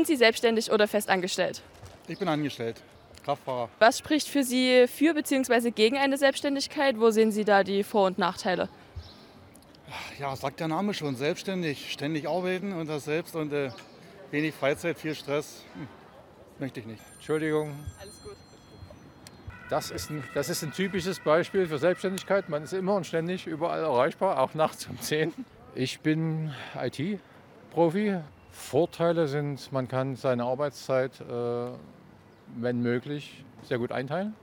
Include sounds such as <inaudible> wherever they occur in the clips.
Sind Sie selbstständig oder festangestellt? Ich bin angestellt, Kraftfahrer. Was spricht für Sie für bzw. gegen eine Selbstständigkeit? Wo sehen Sie da die Vor- und Nachteile? Ja, sagt der Name schon, selbstständig, ständig arbeiten und das selbst und äh, wenig Freizeit, viel Stress. Hm, möchte ich nicht. Entschuldigung. Alles gut. Das ist, ein, das ist ein typisches Beispiel für Selbstständigkeit. Man ist immer und ständig überall erreichbar, auch nachts um 10. Ich bin IT-Profi. Vorteile sind, man kann seine Arbeitszeit, äh, wenn möglich, sehr gut einteilen.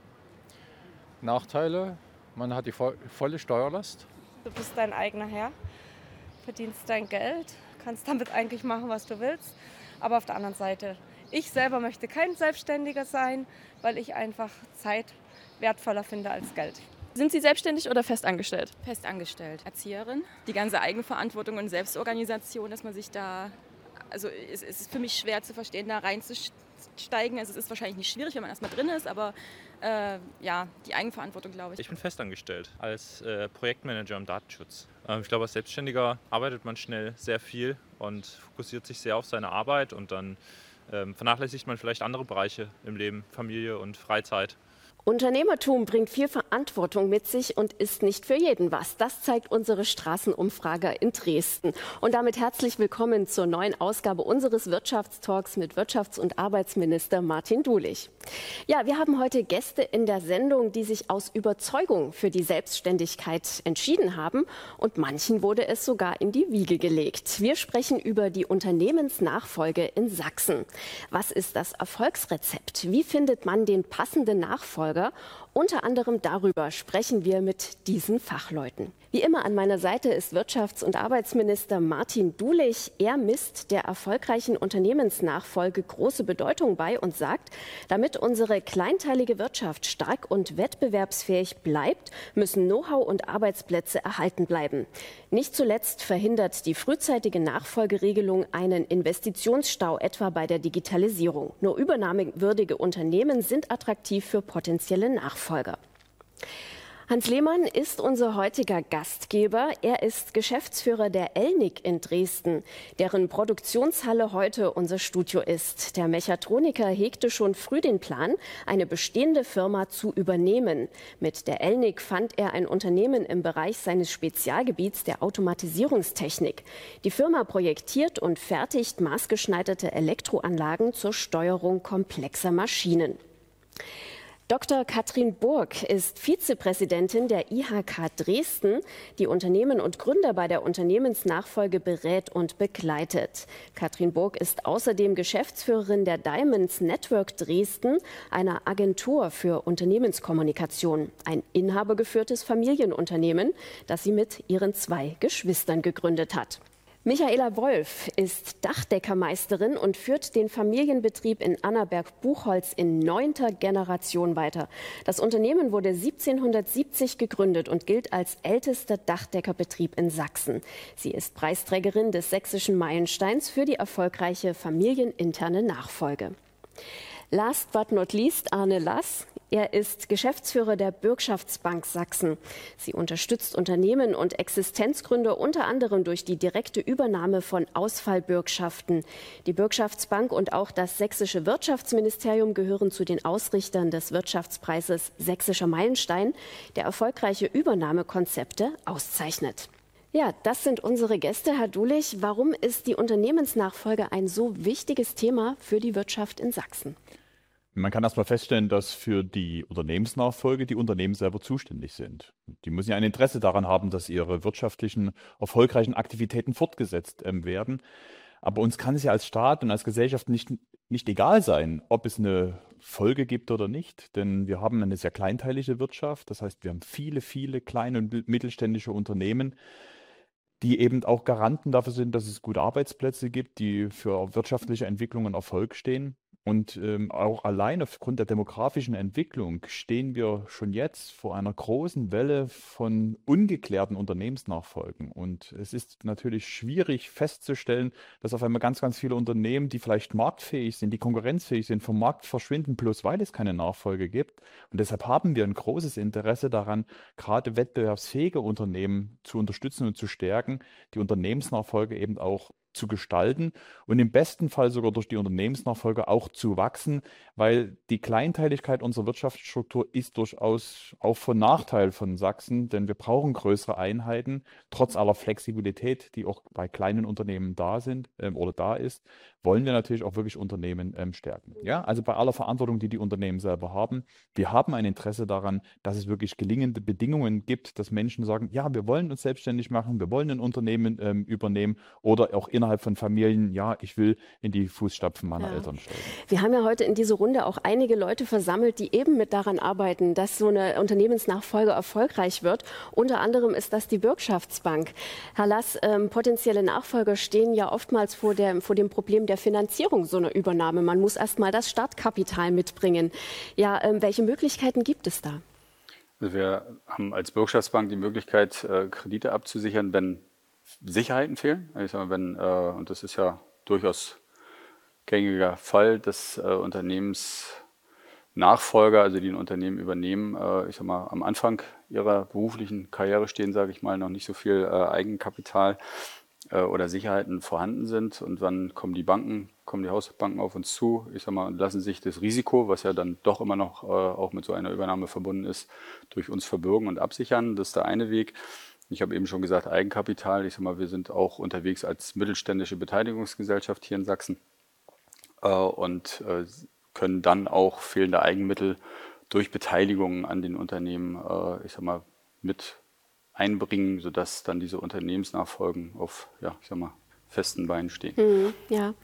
Nachteile, man hat die volle Steuerlast. Du bist dein eigener Herr, verdienst dein Geld, kannst damit eigentlich machen, was du willst. Aber auf der anderen Seite, ich selber möchte kein Selbstständiger sein, weil ich einfach Zeit wertvoller finde als Geld. Sind Sie selbstständig oder festangestellt? Festangestellt. Erzieherin. Die ganze Eigenverantwortung und Selbstorganisation, dass man sich da, also es ist für mich schwer zu verstehen, da reinzusteigen. Also es ist wahrscheinlich nicht schwierig, wenn man erstmal drin ist, aber äh, ja, die Eigenverantwortung, glaube ich. Ich bin festangestellt als äh, Projektmanager im Datenschutz. Ähm, ich glaube, als Selbstständiger arbeitet man schnell sehr viel und fokussiert sich sehr auf seine Arbeit und dann ähm, vernachlässigt man vielleicht andere Bereiche im Leben, Familie und Freizeit. Unternehmertum bringt viel Verantwortung mit sich und ist nicht für jeden was. Das zeigt unsere Straßenumfrage in Dresden. Und damit herzlich willkommen zur neuen Ausgabe unseres Wirtschaftstalks mit Wirtschafts- und Arbeitsminister Martin Dulich. Ja, wir haben heute Gäste in der Sendung, die sich aus Überzeugung für die Selbstständigkeit entschieden haben und manchen wurde es sogar in die Wiege gelegt. Wir sprechen über die Unternehmensnachfolge in Sachsen. Was ist das Erfolgsrezept? Wie findet man den passenden Nachfolger? Praga Unter anderem darüber sprechen wir mit diesen Fachleuten. Wie immer an meiner Seite ist Wirtschafts- und Arbeitsminister Martin Dulich. Er misst der erfolgreichen Unternehmensnachfolge große Bedeutung bei und sagt, damit unsere kleinteilige Wirtschaft stark und wettbewerbsfähig bleibt, müssen Know-how und Arbeitsplätze erhalten bleiben. Nicht zuletzt verhindert die frühzeitige Nachfolgeregelung einen Investitionsstau etwa bei der Digitalisierung. Nur übernahmewürdige Unternehmen sind attraktiv für potenzielle Nachfolger. Hans Lehmann ist unser heutiger Gastgeber. Er ist Geschäftsführer der Elnig in Dresden, deren Produktionshalle heute unser Studio ist. Der Mechatroniker hegte schon früh den Plan, eine bestehende Firma zu übernehmen. Mit der Elnig fand er ein Unternehmen im Bereich seines Spezialgebiets der Automatisierungstechnik. Die Firma projektiert und fertigt maßgeschneiderte Elektroanlagen zur Steuerung komplexer Maschinen. Dr. Katrin Burg ist Vizepräsidentin der IHK Dresden, die Unternehmen und Gründer bei der Unternehmensnachfolge berät und begleitet. Katrin Burg ist außerdem Geschäftsführerin der Diamonds Network Dresden, einer Agentur für Unternehmenskommunikation, ein inhabergeführtes Familienunternehmen, das sie mit ihren zwei Geschwistern gegründet hat. Michaela Wolf ist Dachdeckermeisterin und führt den Familienbetrieb in Annaberg-Buchholz in neunter Generation weiter. Das Unternehmen wurde 1770 gegründet und gilt als ältester Dachdeckerbetrieb in Sachsen. Sie ist Preisträgerin des sächsischen Meilensteins für die erfolgreiche familieninterne Nachfolge. Last but not least Arne Lass. Er ist Geschäftsführer der Bürgschaftsbank Sachsen. Sie unterstützt Unternehmen und Existenzgründer unter anderem durch die direkte Übernahme von Ausfallbürgschaften. Die Bürgschaftsbank und auch das sächsische Wirtschaftsministerium gehören zu den Ausrichtern des Wirtschaftspreises Sächsischer Meilenstein, der erfolgreiche Übernahmekonzepte auszeichnet. Ja, das sind unsere Gäste. Herr Dulich, warum ist die Unternehmensnachfolge ein so wichtiges Thema für die Wirtschaft in Sachsen? Man kann erstmal feststellen, dass für die Unternehmensnachfolge die Unternehmen selber zuständig sind. Die müssen ja ein Interesse daran haben, dass ihre wirtschaftlichen, erfolgreichen Aktivitäten fortgesetzt ähm, werden. Aber uns kann es ja als Staat und als Gesellschaft nicht, nicht egal sein, ob es eine Folge gibt oder nicht. Denn wir haben eine sehr kleinteilige Wirtschaft. Das heißt, wir haben viele, viele kleine und mittelständische Unternehmen, die eben auch Garanten dafür sind, dass es gute Arbeitsplätze gibt, die für wirtschaftliche Entwicklung und Erfolg stehen. Und ähm, auch allein aufgrund der demografischen Entwicklung stehen wir schon jetzt vor einer großen Welle von ungeklärten Unternehmensnachfolgen. Und es ist natürlich schwierig festzustellen, dass auf einmal ganz, ganz viele Unternehmen, die vielleicht marktfähig sind, die konkurrenzfähig sind, vom Markt verschwinden, bloß weil es keine Nachfolge gibt. Und deshalb haben wir ein großes Interesse daran, gerade wettbewerbsfähige Unternehmen zu unterstützen und zu stärken, die Unternehmensnachfolge eben auch zu gestalten und im besten Fall sogar durch die Unternehmensnachfolge auch zu wachsen, weil die Kleinteiligkeit unserer Wirtschaftsstruktur ist durchaus auch von Nachteil von Sachsen, denn wir brauchen größere Einheiten, trotz aller Flexibilität, die auch bei kleinen Unternehmen da sind ähm, oder da ist, wollen wir natürlich auch wirklich Unternehmen ähm, stärken. Ja, also bei aller Verantwortung, die die Unternehmen selber haben, wir haben ein Interesse daran, dass es wirklich gelingende Bedingungen gibt, dass Menschen sagen, ja, wir wollen uns selbstständig machen, wir wollen ein Unternehmen ähm, übernehmen oder auch innerhalb von Familien, ja, ich will in die Fußstapfen meiner ja. Eltern steigen. Wir haben ja heute in dieser Runde auch einige Leute versammelt, die eben mit daran arbeiten, dass so eine Unternehmensnachfolge erfolgreich wird. Unter anderem ist das die Bürgschaftsbank. Herr Lass, ähm, potenzielle Nachfolger stehen ja oftmals vor, der, vor dem Problem der Finanzierung so einer Übernahme. Man muss erst mal das Startkapital mitbringen. Ja, ähm, welche Möglichkeiten gibt es da? Also wir haben als Bürgschaftsbank die Möglichkeit, äh, Kredite abzusichern, wenn Sicherheiten fehlen. Ich sage mal, wenn, äh, und das ist ja durchaus gängiger Fall, dass äh, Unternehmensnachfolger, also die ein Unternehmen übernehmen, ich sage mal, am Anfang ihrer beruflichen Karriere stehen, sage ich mal, noch nicht so viel Eigenkapital äh, oder Sicherheiten vorhanden sind. Und wann kommen die Banken, kommen die Hausbanken auf uns zu, ich sag mal, und lassen sich das Risiko, was ja dann doch immer noch äh, auch mit so einer Übernahme verbunden ist, durch uns verbürgen und absichern. Das ist der eine Weg. Ich habe eben schon gesagt, Eigenkapital. Ich sag mal, wir sind auch unterwegs als mittelständische Beteiligungsgesellschaft hier in Sachsen äh, und äh, können dann auch fehlende Eigenmittel durch Beteiligungen an den Unternehmen, äh, ich sag mal, mit einbringen, sodass dann diese Unternehmensnachfolgen auf, ja, ich sag mal, festen Beinen stehen. Hm, ja,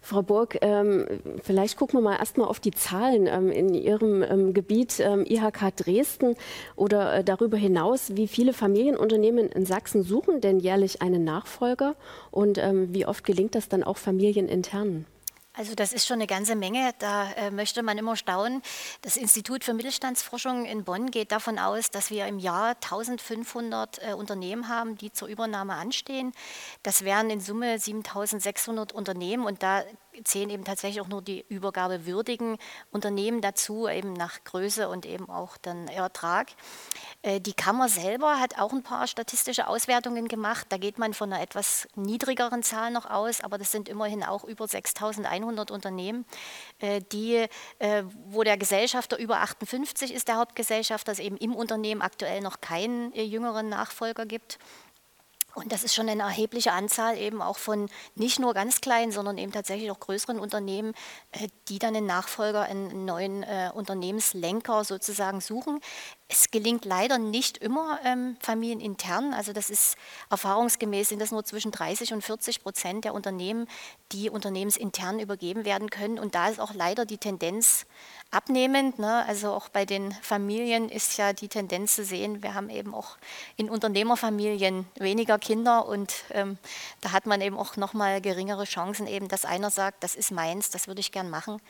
Frau Burg, ähm, vielleicht gucken wir mal erstmal auf die Zahlen ähm, in Ihrem ähm, Gebiet ähm, IHK Dresden oder äh, darüber hinaus. Wie viele Familienunternehmen in Sachsen suchen denn jährlich einen Nachfolger und ähm, wie oft gelingt das dann auch familienintern? Also das ist schon eine ganze Menge. Da äh, möchte man immer staunen. Das Institut für Mittelstandsforschung in Bonn geht davon aus, dass wir im Jahr 1500 äh, Unternehmen haben, die zur Übernahme anstehen. Das wären in Summe 7600 Unternehmen und da zählen eben tatsächlich auch nur die übergabewürdigen Unternehmen dazu, eben nach Größe und eben auch dann Ertrag. Äh, die Kammer selber hat auch ein paar statistische Auswertungen gemacht. Da geht man von einer etwas niedrigeren Zahl noch aus, aber das sind immerhin auch über 6100 Unternehmen, äh, die, äh, wo der Gesellschafter über 58 ist, der Hauptgesellschafter, es eben im Unternehmen aktuell noch keinen jüngeren Nachfolger gibt. Und das ist schon eine erhebliche Anzahl eben auch von nicht nur ganz kleinen, sondern eben tatsächlich auch größeren Unternehmen, äh, die dann einen Nachfolger, einen neuen äh, Unternehmenslenker sozusagen suchen. Es gelingt leider nicht immer ähm, familienintern. Also das ist erfahrungsgemäß sind das nur zwischen 30 und 40 Prozent der Unternehmen, die unternehmensintern übergeben werden können. Und da ist auch leider die Tendenz abnehmend. Ne? Also auch bei den Familien ist ja die Tendenz zu sehen, wir haben eben auch in Unternehmerfamilien weniger Kinder und ähm, da hat man eben auch nochmal geringere Chancen, eben, dass einer sagt, das ist meins, das würde ich gern machen.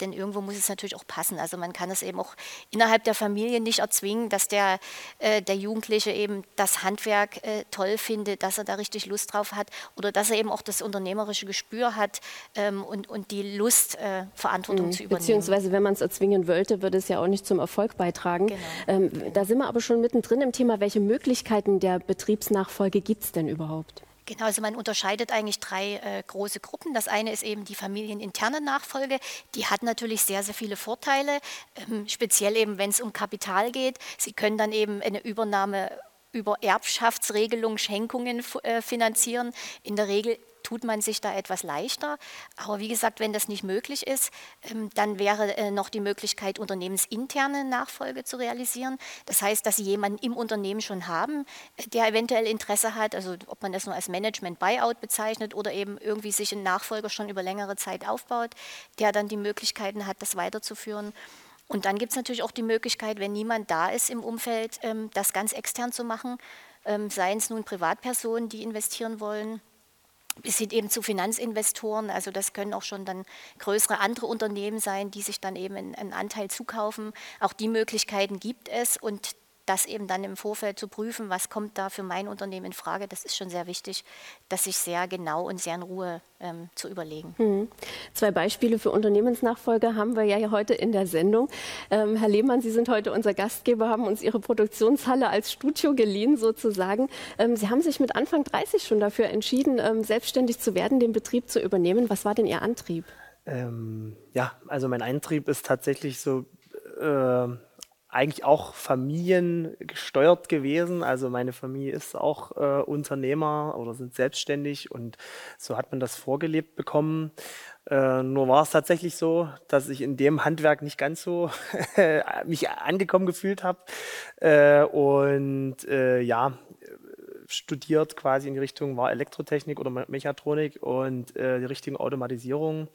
Denn irgendwo muss es natürlich auch passen. Also man kann es eben auch innerhalb der Familie nicht erzwingen, dass der, äh, der Jugendliche eben das Handwerk äh, toll findet, dass er da richtig Lust drauf hat oder dass er eben auch das unternehmerische Gespür hat ähm, und, und die Lust, äh, Verantwortung mhm. zu übernehmen. Beziehungsweise wenn man es erzwingen wollte, würde es ja auch nicht zum Erfolg beitragen. Genau. Ähm, da sind wir aber schon mittendrin im Thema, welche Möglichkeiten der Betriebsnachfolge gibt es denn überhaupt? Genau, also man unterscheidet eigentlich drei äh, große Gruppen. Das eine ist eben die familieninterne Nachfolge. Die hat natürlich sehr, sehr viele Vorteile, ähm, speziell eben, wenn es um Kapital geht. Sie können dann eben eine Übernahme über Erbschaftsregelung, Schenkungen äh, finanzieren. In der Regel tut man sich da etwas leichter. Aber wie gesagt, wenn das nicht möglich ist, ähm, dann wäre äh, noch die Möglichkeit, unternehmensinterne Nachfolge zu realisieren. Das heißt, dass Sie jemanden im Unternehmen schon haben, äh, der eventuell Interesse hat, also ob man das nur als Management-Buyout bezeichnet oder eben irgendwie sich einen Nachfolger schon über längere Zeit aufbaut, der dann die Möglichkeiten hat, das weiterzuführen. Und dann gibt es natürlich auch die Möglichkeit, wenn niemand da ist im Umfeld, ähm, das ganz extern zu machen, ähm, seien es nun Privatpersonen, die investieren wollen bis hin eben zu Finanzinvestoren. Also das können auch schon dann größere andere Unternehmen sein, die sich dann eben einen Anteil zukaufen. Auch die Möglichkeiten gibt es und das eben dann im Vorfeld zu prüfen, was kommt da für mein Unternehmen in Frage, das ist schon sehr wichtig, das sich sehr genau und sehr in Ruhe ähm, zu überlegen. Mhm. Zwei Beispiele für Unternehmensnachfolge haben wir ja heute in der Sendung. Ähm, Herr Lehmann, Sie sind heute unser Gastgeber, haben uns Ihre Produktionshalle als Studio geliehen sozusagen. Ähm, Sie haben sich mit Anfang 30 schon dafür entschieden, ähm, selbstständig zu werden, den Betrieb zu übernehmen. Was war denn Ihr Antrieb? Ähm, ja, also mein Antrieb ist tatsächlich so äh, eigentlich auch familiengesteuert gewesen. Also meine Familie ist auch äh, Unternehmer oder sind selbstständig und so hat man das vorgelebt bekommen. Äh, nur war es tatsächlich so, dass ich in dem Handwerk nicht ganz so <laughs> mich angekommen gefühlt habe äh, und äh, ja studiert quasi in die Richtung war Elektrotechnik oder Mechatronik und äh, die Richtung Automatisierung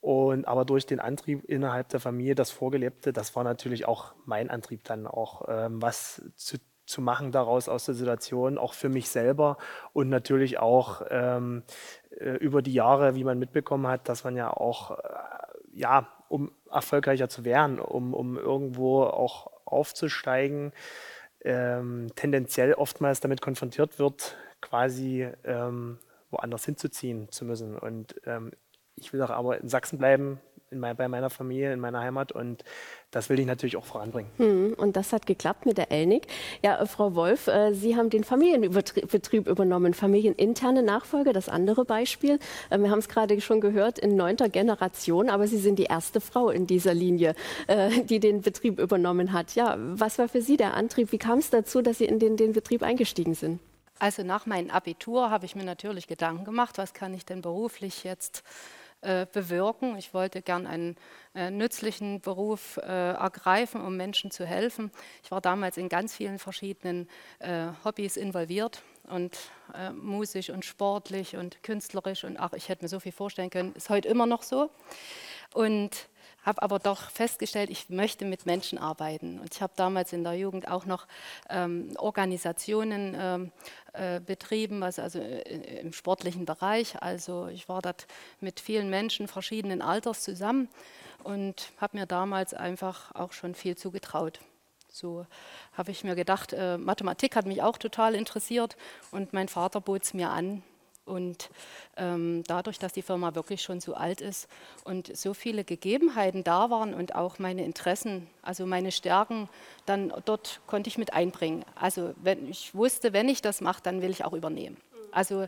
und aber durch den Antrieb innerhalb der Familie, das Vorgelebte, das war natürlich auch mein Antrieb dann auch, ähm, was zu, zu machen daraus aus der Situation, auch für mich selber und natürlich auch ähm, äh, über die Jahre, wie man mitbekommen hat, dass man ja auch, äh, ja, um erfolgreicher zu werden, um, um irgendwo auch aufzusteigen, ähm, tendenziell oftmals damit konfrontiert wird, quasi ähm, woanders hinzuziehen zu müssen. Und ähm, ich will doch aber in Sachsen bleiben, in mein, bei meiner Familie, in meiner Heimat und das will ich natürlich auch voranbringen. Hm, und das hat geklappt mit der Elnig. Ja, äh, Frau Wolf, äh, Sie haben den Familienbetrieb übernommen, familieninterne Nachfolge, das andere Beispiel. Äh, wir haben es gerade schon gehört, in neunter Generation, aber Sie sind die erste Frau in dieser Linie, äh, die den Betrieb übernommen hat. Ja, was war für Sie der Antrieb? Wie kam es dazu, dass Sie in den, den Betrieb eingestiegen sind? Also nach meinem Abitur habe ich mir natürlich Gedanken gemacht, was kann ich denn beruflich jetzt äh, bewirken. Ich wollte gern einen äh, nützlichen Beruf äh, ergreifen, um Menschen zu helfen. Ich war damals in ganz vielen verschiedenen äh, Hobbys involviert und äh, musisch und sportlich und künstlerisch und ach, ich hätte mir so viel vorstellen können, ist heute immer noch so. Und habe aber doch festgestellt, ich möchte mit Menschen arbeiten. Und ich habe damals in der Jugend auch noch ähm, Organisationen ähm, äh, betrieben, also, also äh, im sportlichen Bereich. Also ich war dort mit vielen Menschen verschiedenen Alters zusammen und habe mir damals einfach auch schon viel zugetraut. So habe ich mir gedacht, äh, Mathematik hat mich auch total interessiert und mein Vater bot es mir an, und ähm, dadurch, dass die Firma wirklich schon so alt ist und so viele Gegebenheiten da waren und auch meine Interessen, also meine Stärken, dann dort konnte ich mit einbringen. Also wenn ich wusste, wenn ich das mache, dann will ich auch übernehmen. Also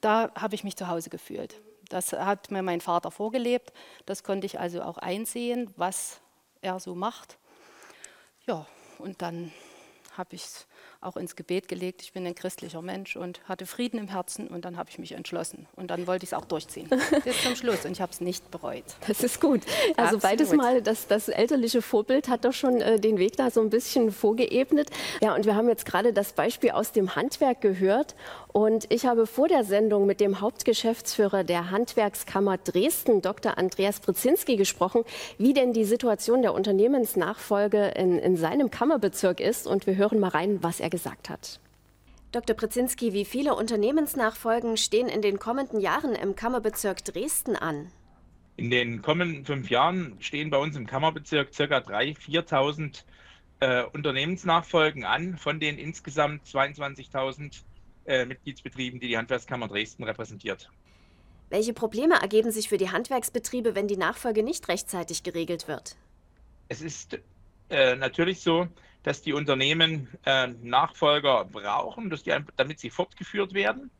da habe ich mich zu Hause gefühlt. Das hat mir mein Vater vorgelebt. Das konnte ich also auch einsehen, was er so macht. Ja, und dann habe ich es auch ins Gebet gelegt. Ich bin ein christlicher Mensch und hatte Frieden im Herzen und dann habe ich mich entschlossen. Und dann wollte ich es auch durchziehen. <laughs> Bis zum Schluss und ich habe es nicht bereut. Das ist gut. Also Absolut. beides Mal, das, das elterliche Vorbild hat doch schon äh, den Weg da so ein bisschen vorgeebnet. Ja, und wir haben jetzt gerade das Beispiel aus dem Handwerk gehört. Und ich habe vor der Sendung mit dem Hauptgeschäftsführer der Handwerkskammer Dresden, Dr. Andreas Brzezinski, gesprochen, wie denn die Situation der Unternehmensnachfolge in, in seinem Kammerbezirk ist. Und wir hören mal rein, was er gesagt hat. Dr. Brzezinski, wie viele Unternehmensnachfolgen stehen in den kommenden Jahren im Kammerbezirk Dresden an? In den kommenden fünf Jahren stehen bei uns im Kammerbezirk ca. 3.000, 4.000 äh, Unternehmensnachfolgen an, von den insgesamt 22.000 äh, Mitgliedsbetrieben, die die Handwerkskammer Dresden repräsentiert. Welche Probleme ergeben sich für die Handwerksbetriebe, wenn die Nachfolge nicht rechtzeitig geregelt wird? Es ist äh, natürlich so, dass die Unternehmen äh, Nachfolger brauchen, dass die, damit sie fortgeführt werden.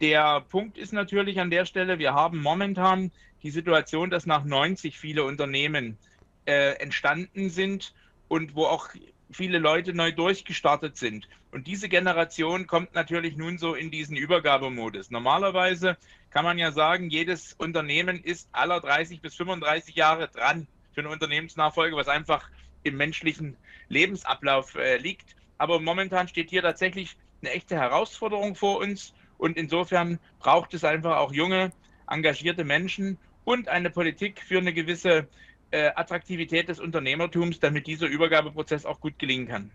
Der Punkt ist natürlich an der Stelle, wir haben momentan die Situation, dass nach 90 viele Unternehmen äh, entstanden sind und wo auch viele Leute neu durchgestartet sind. Und diese Generation kommt natürlich nun so in diesen Übergabemodus. Normalerweise kann man ja sagen, jedes Unternehmen ist aller 30 bis 35 Jahre dran für eine Unternehmensnachfolge, was einfach im menschlichen Lebensablauf äh, liegt. Aber momentan steht hier tatsächlich eine echte Herausforderung vor uns. Und insofern braucht es einfach auch junge, engagierte Menschen und eine Politik für eine gewisse äh, Attraktivität des Unternehmertums, damit dieser Übergabeprozess auch gut gelingen kann.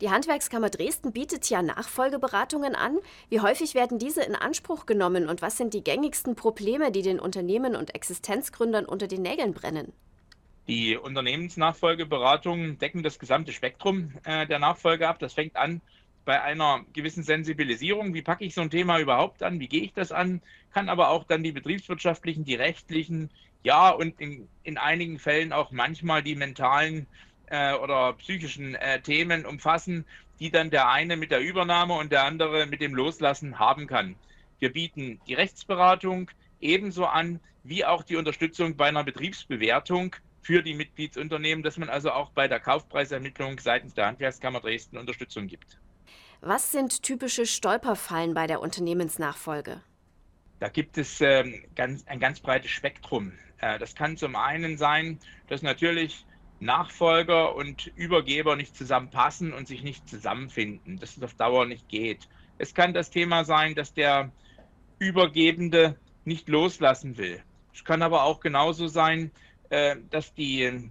Die Handwerkskammer Dresden bietet ja Nachfolgeberatungen an. Wie häufig werden diese in Anspruch genommen und was sind die gängigsten Probleme, die den Unternehmen und Existenzgründern unter den Nägeln brennen? Die Unternehmensnachfolgeberatungen decken das gesamte Spektrum äh, der Nachfolge ab. Das fängt an bei einer gewissen Sensibilisierung. Wie packe ich so ein Thema überhaupt an? Wie gehe ich das an? Kann aber auch dann die betriebswirtschaftlichen, die rechtlichen, ja, und in, in einigen Fällen auch manchmal die mentalen äh, oder psychischen äh, Themen umfassen, die dann der eine mit der Übernahme und der andere mit dem Loslassen haben kann. Wir bieten die Rechtsberatung ebenso an, wie auch die Unterstützung bei einer Betriebsbewertung für die Mitgliedsunternehmen, dass man also auch bei der Kaufpreisermittlung seitens der Handwerkskammer Dresden Unterstützung gibt. Was sind typische Stolperfallen bei der Unternehmensnachfolge? Da gibt es ähm, ganz, ein ganz breites Spektrum. Äh, das kann zum einen sein, dass natürlich Nachfolger und Übergeber nicht zusammenpassen und sich nicht zusammenfinden, dass es auf Dauer nicht geht. Es kann das Thema sein, dass der Übergebende nicht loslassen will. Es kann aber auch genauso sein, äh, dass die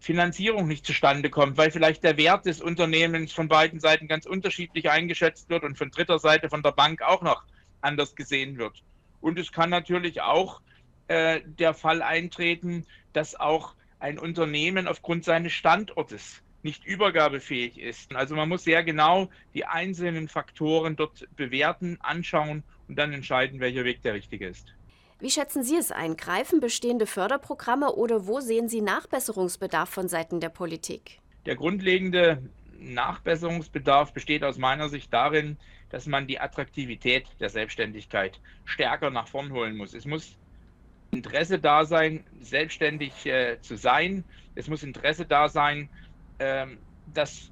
Finanzierung nicht zustande kommt, weil vielleicht der Wert des Unternehmens von beiden Seiten ganz unterschiedlich eingeschätzt wird und von dritter Seite von der Bank auch noch anders gesehen wird. Und es kann natürlich auch äh, der Fall eintreten, dass auch ein Unternehmen aufgrund seines Standortes nicht übergabefähig ist. Also man muss sehr genau die einzelnen Faktoren dort bewerten, anschauen und dann entscheiden, welcher Weg der richtige ist. Wie schätzen Sie es ein? Greifen bestehende Förderprogramme oder wo sehen Sie Nachbesserungsbedarf von Seiten der Politik? Der grundlegende Nachbesserungsbedarf besteht aus meiner Sicht darin, dass man die Attraktivität der Selbstständigkeit stärker nach vorn holen muss. Es muss Interesse da sein, selbstständig äh, zu sein. Es muss Interesse da sein, ähm, dass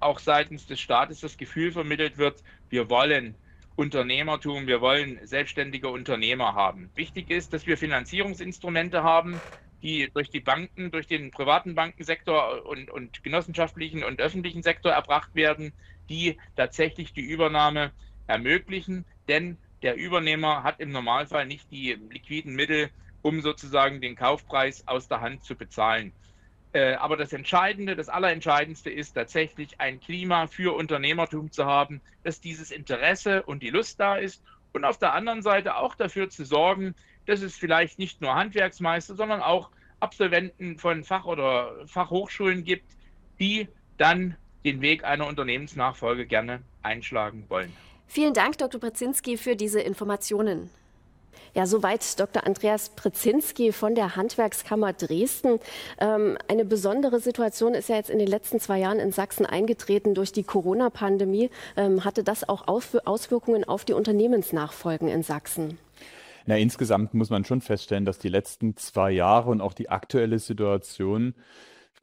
auch seitens des Staates das Gefühl vermittelt wird, wir wollen Unternehmertum, wir wollen selbstständige Unternehmer haben. Wichtig ist, dass wir Finanzierungsinstrumente haben, die durch die Banken, durch den privaten Bankensektor und, und genossenschaftlichen und öffentlichen Sektor erbracht werden, die tatsächlich die Übernahme ermöglichen. Denn der Übernehmer hat im Normalfall nicht die liquiden Mittel, um sozusagen den Kaufpreis aus der Hand zu bezahlen. Äh, aber das Entscheidende, das Allerentscheidendste ist tatsächlich ein Klima für Unternehmertum zu haben, dass dieses Interesse und die Lust da ist und auf der anderen Seite auch dafür zu sorgen, dass es vielleicht nicht nur Handwerksmeister, sondern auch Absolventen von Fach- oder Fachhochschulen gibt, die dann den Weg einer Unternehmensnachfolge gerne einschlagen wollen. Vielen Dank, Dr. Brzezinski, für diese Informationen. Ja, soweit Dr. Andreas Prezinski von der Handwerkskammer Dresden. Ähm, eine besondere Situation ist ja jetzt in den letzten zwei Jahren in Sachsen eingetreten durch die Corona-Pandemie. Ähm, hatte das auch Auswirkungen auf die Unternehmensnachfolgen in Sachsen? Na, insgesamt muss man schon feststellen, dass die letzten zwei Jahre und auch die aktuelle Situation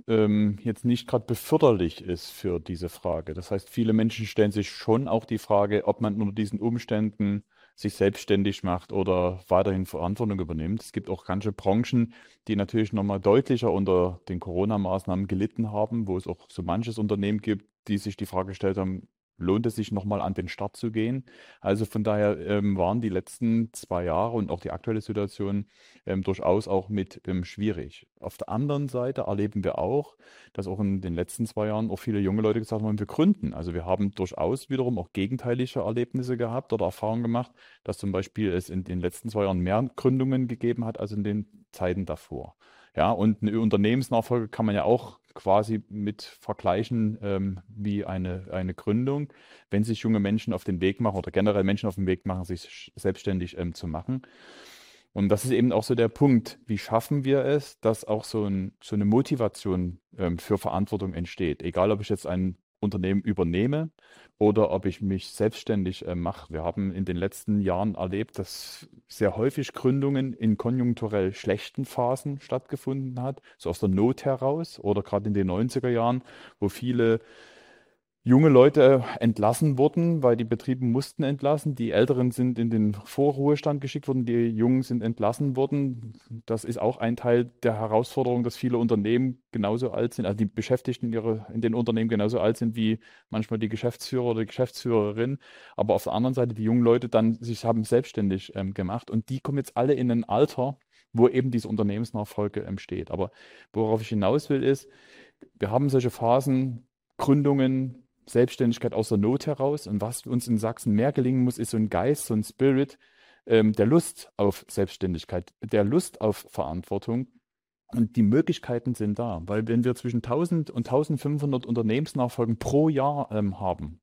ähm, jetzt nicht gerade beförderlich ist für diese Frage. Das heißt, viele Menschen stellen sich schon auch die Frage, ob man unter diesen Umständen sich selbstständig macht oder weiterhin Verantwortung übernimmt. Es gibt auch ganze Branchen, die natürlich nochmal deutlicher unter den Corona-Maßnahmen gelitten haben, wo es auch so manches Unternehmen gibt, die sich die Frage gestellt haben, lohnt es sich nochmal an den Start zu gehen. Also von daher ähm, waren die letzten zwei Jahre und auch die aktuelle Situation ähm, durchaus auch mit ähm, schwierig. Auf der anderen Seite erleben wir auch, dass auch in den letzten zwei Jahren auch viele junge Leute gesagt haben, wir gründen. Also wir haben durchaus wiederum auch gegenteilige Erlebnisse gehabt oder Erfahrungen gemacht, dass zum Beispiel es in den letzten zwei Jahren mehr Gründungen gegeben hat als in den Zeiten davor. Ja, und eine Unternehmensnachfolge kann man ja auch quasi mit vergleichen ähm, wie eine, eine Gründung, wenn sich junge Menschen auf den Weg machen oder generell Menschen auf den Weg machen, sich selbstständig ähm, zu machen. Und das ist eben auch so der Punkt, wie schaffen wir es, dass auch so, ein, so eine Motivation ähm, für Verantwortung entsteht. Egal, ob ich jetzt ein Unternehmen übernehme oder ob ich mich selbstständig äh, mache. Wir haben in den letzten Jahren erlebt, dass sehr häufig Gründungen in konjunkturell schlechten Phasen stattgefunden hat, so aus der Not heraus oder gerade in den 90er Jahren, wo viele junge Leute entlassen wurden, weil die Betriebe mussten entlassen. Die Älteren sind in den Vorruhestand geschickt worden, die Jungen sind entlassen worden. Das ist auch ein Teil der Herausforderung, dass viele Unternehmen genauso alt sind, also die Beschäftigten in, ihre, in den Unternehmen genauso alt sind wie manchmal die Geschäftsführer oder die Geschäftsführerin. Aber auf der anderen Seite die jungen Leute dann sich haben selbstständig ähm, gemacht und die kommen jetzt alle in ein Alter, wo eben diese Unternehmensnachfolge ähm, steht. Aber worauf ich hinaus will, ist, wir haben solche Phasen, Gründungen, Selbstständigkeit aus der Not heraus. Und was uns in Sachsen mehr gelingen muss, ist so ein Geist, so ein Spirit ähm, der Lust auf Selbstständigkeit, der Lust auf Verantwortung. Und die Möglichkeiten sind da, weil wenn wir zwischen 1000 und 1500 Unternehmensnachfolgen pro Jahr ähm, haben,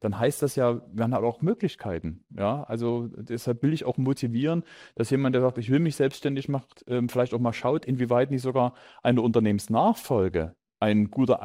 dann heißt das ja, wir haben halt auch Möglichkeiten. Ja, also deshalb will ich auch motivieren, dass jemand, der sagt, ich will mich selbstständig macht, ähm, vielleicht auch mal schaut, inwieweit nicht sogar eine Unternehmensnachfolge ein guter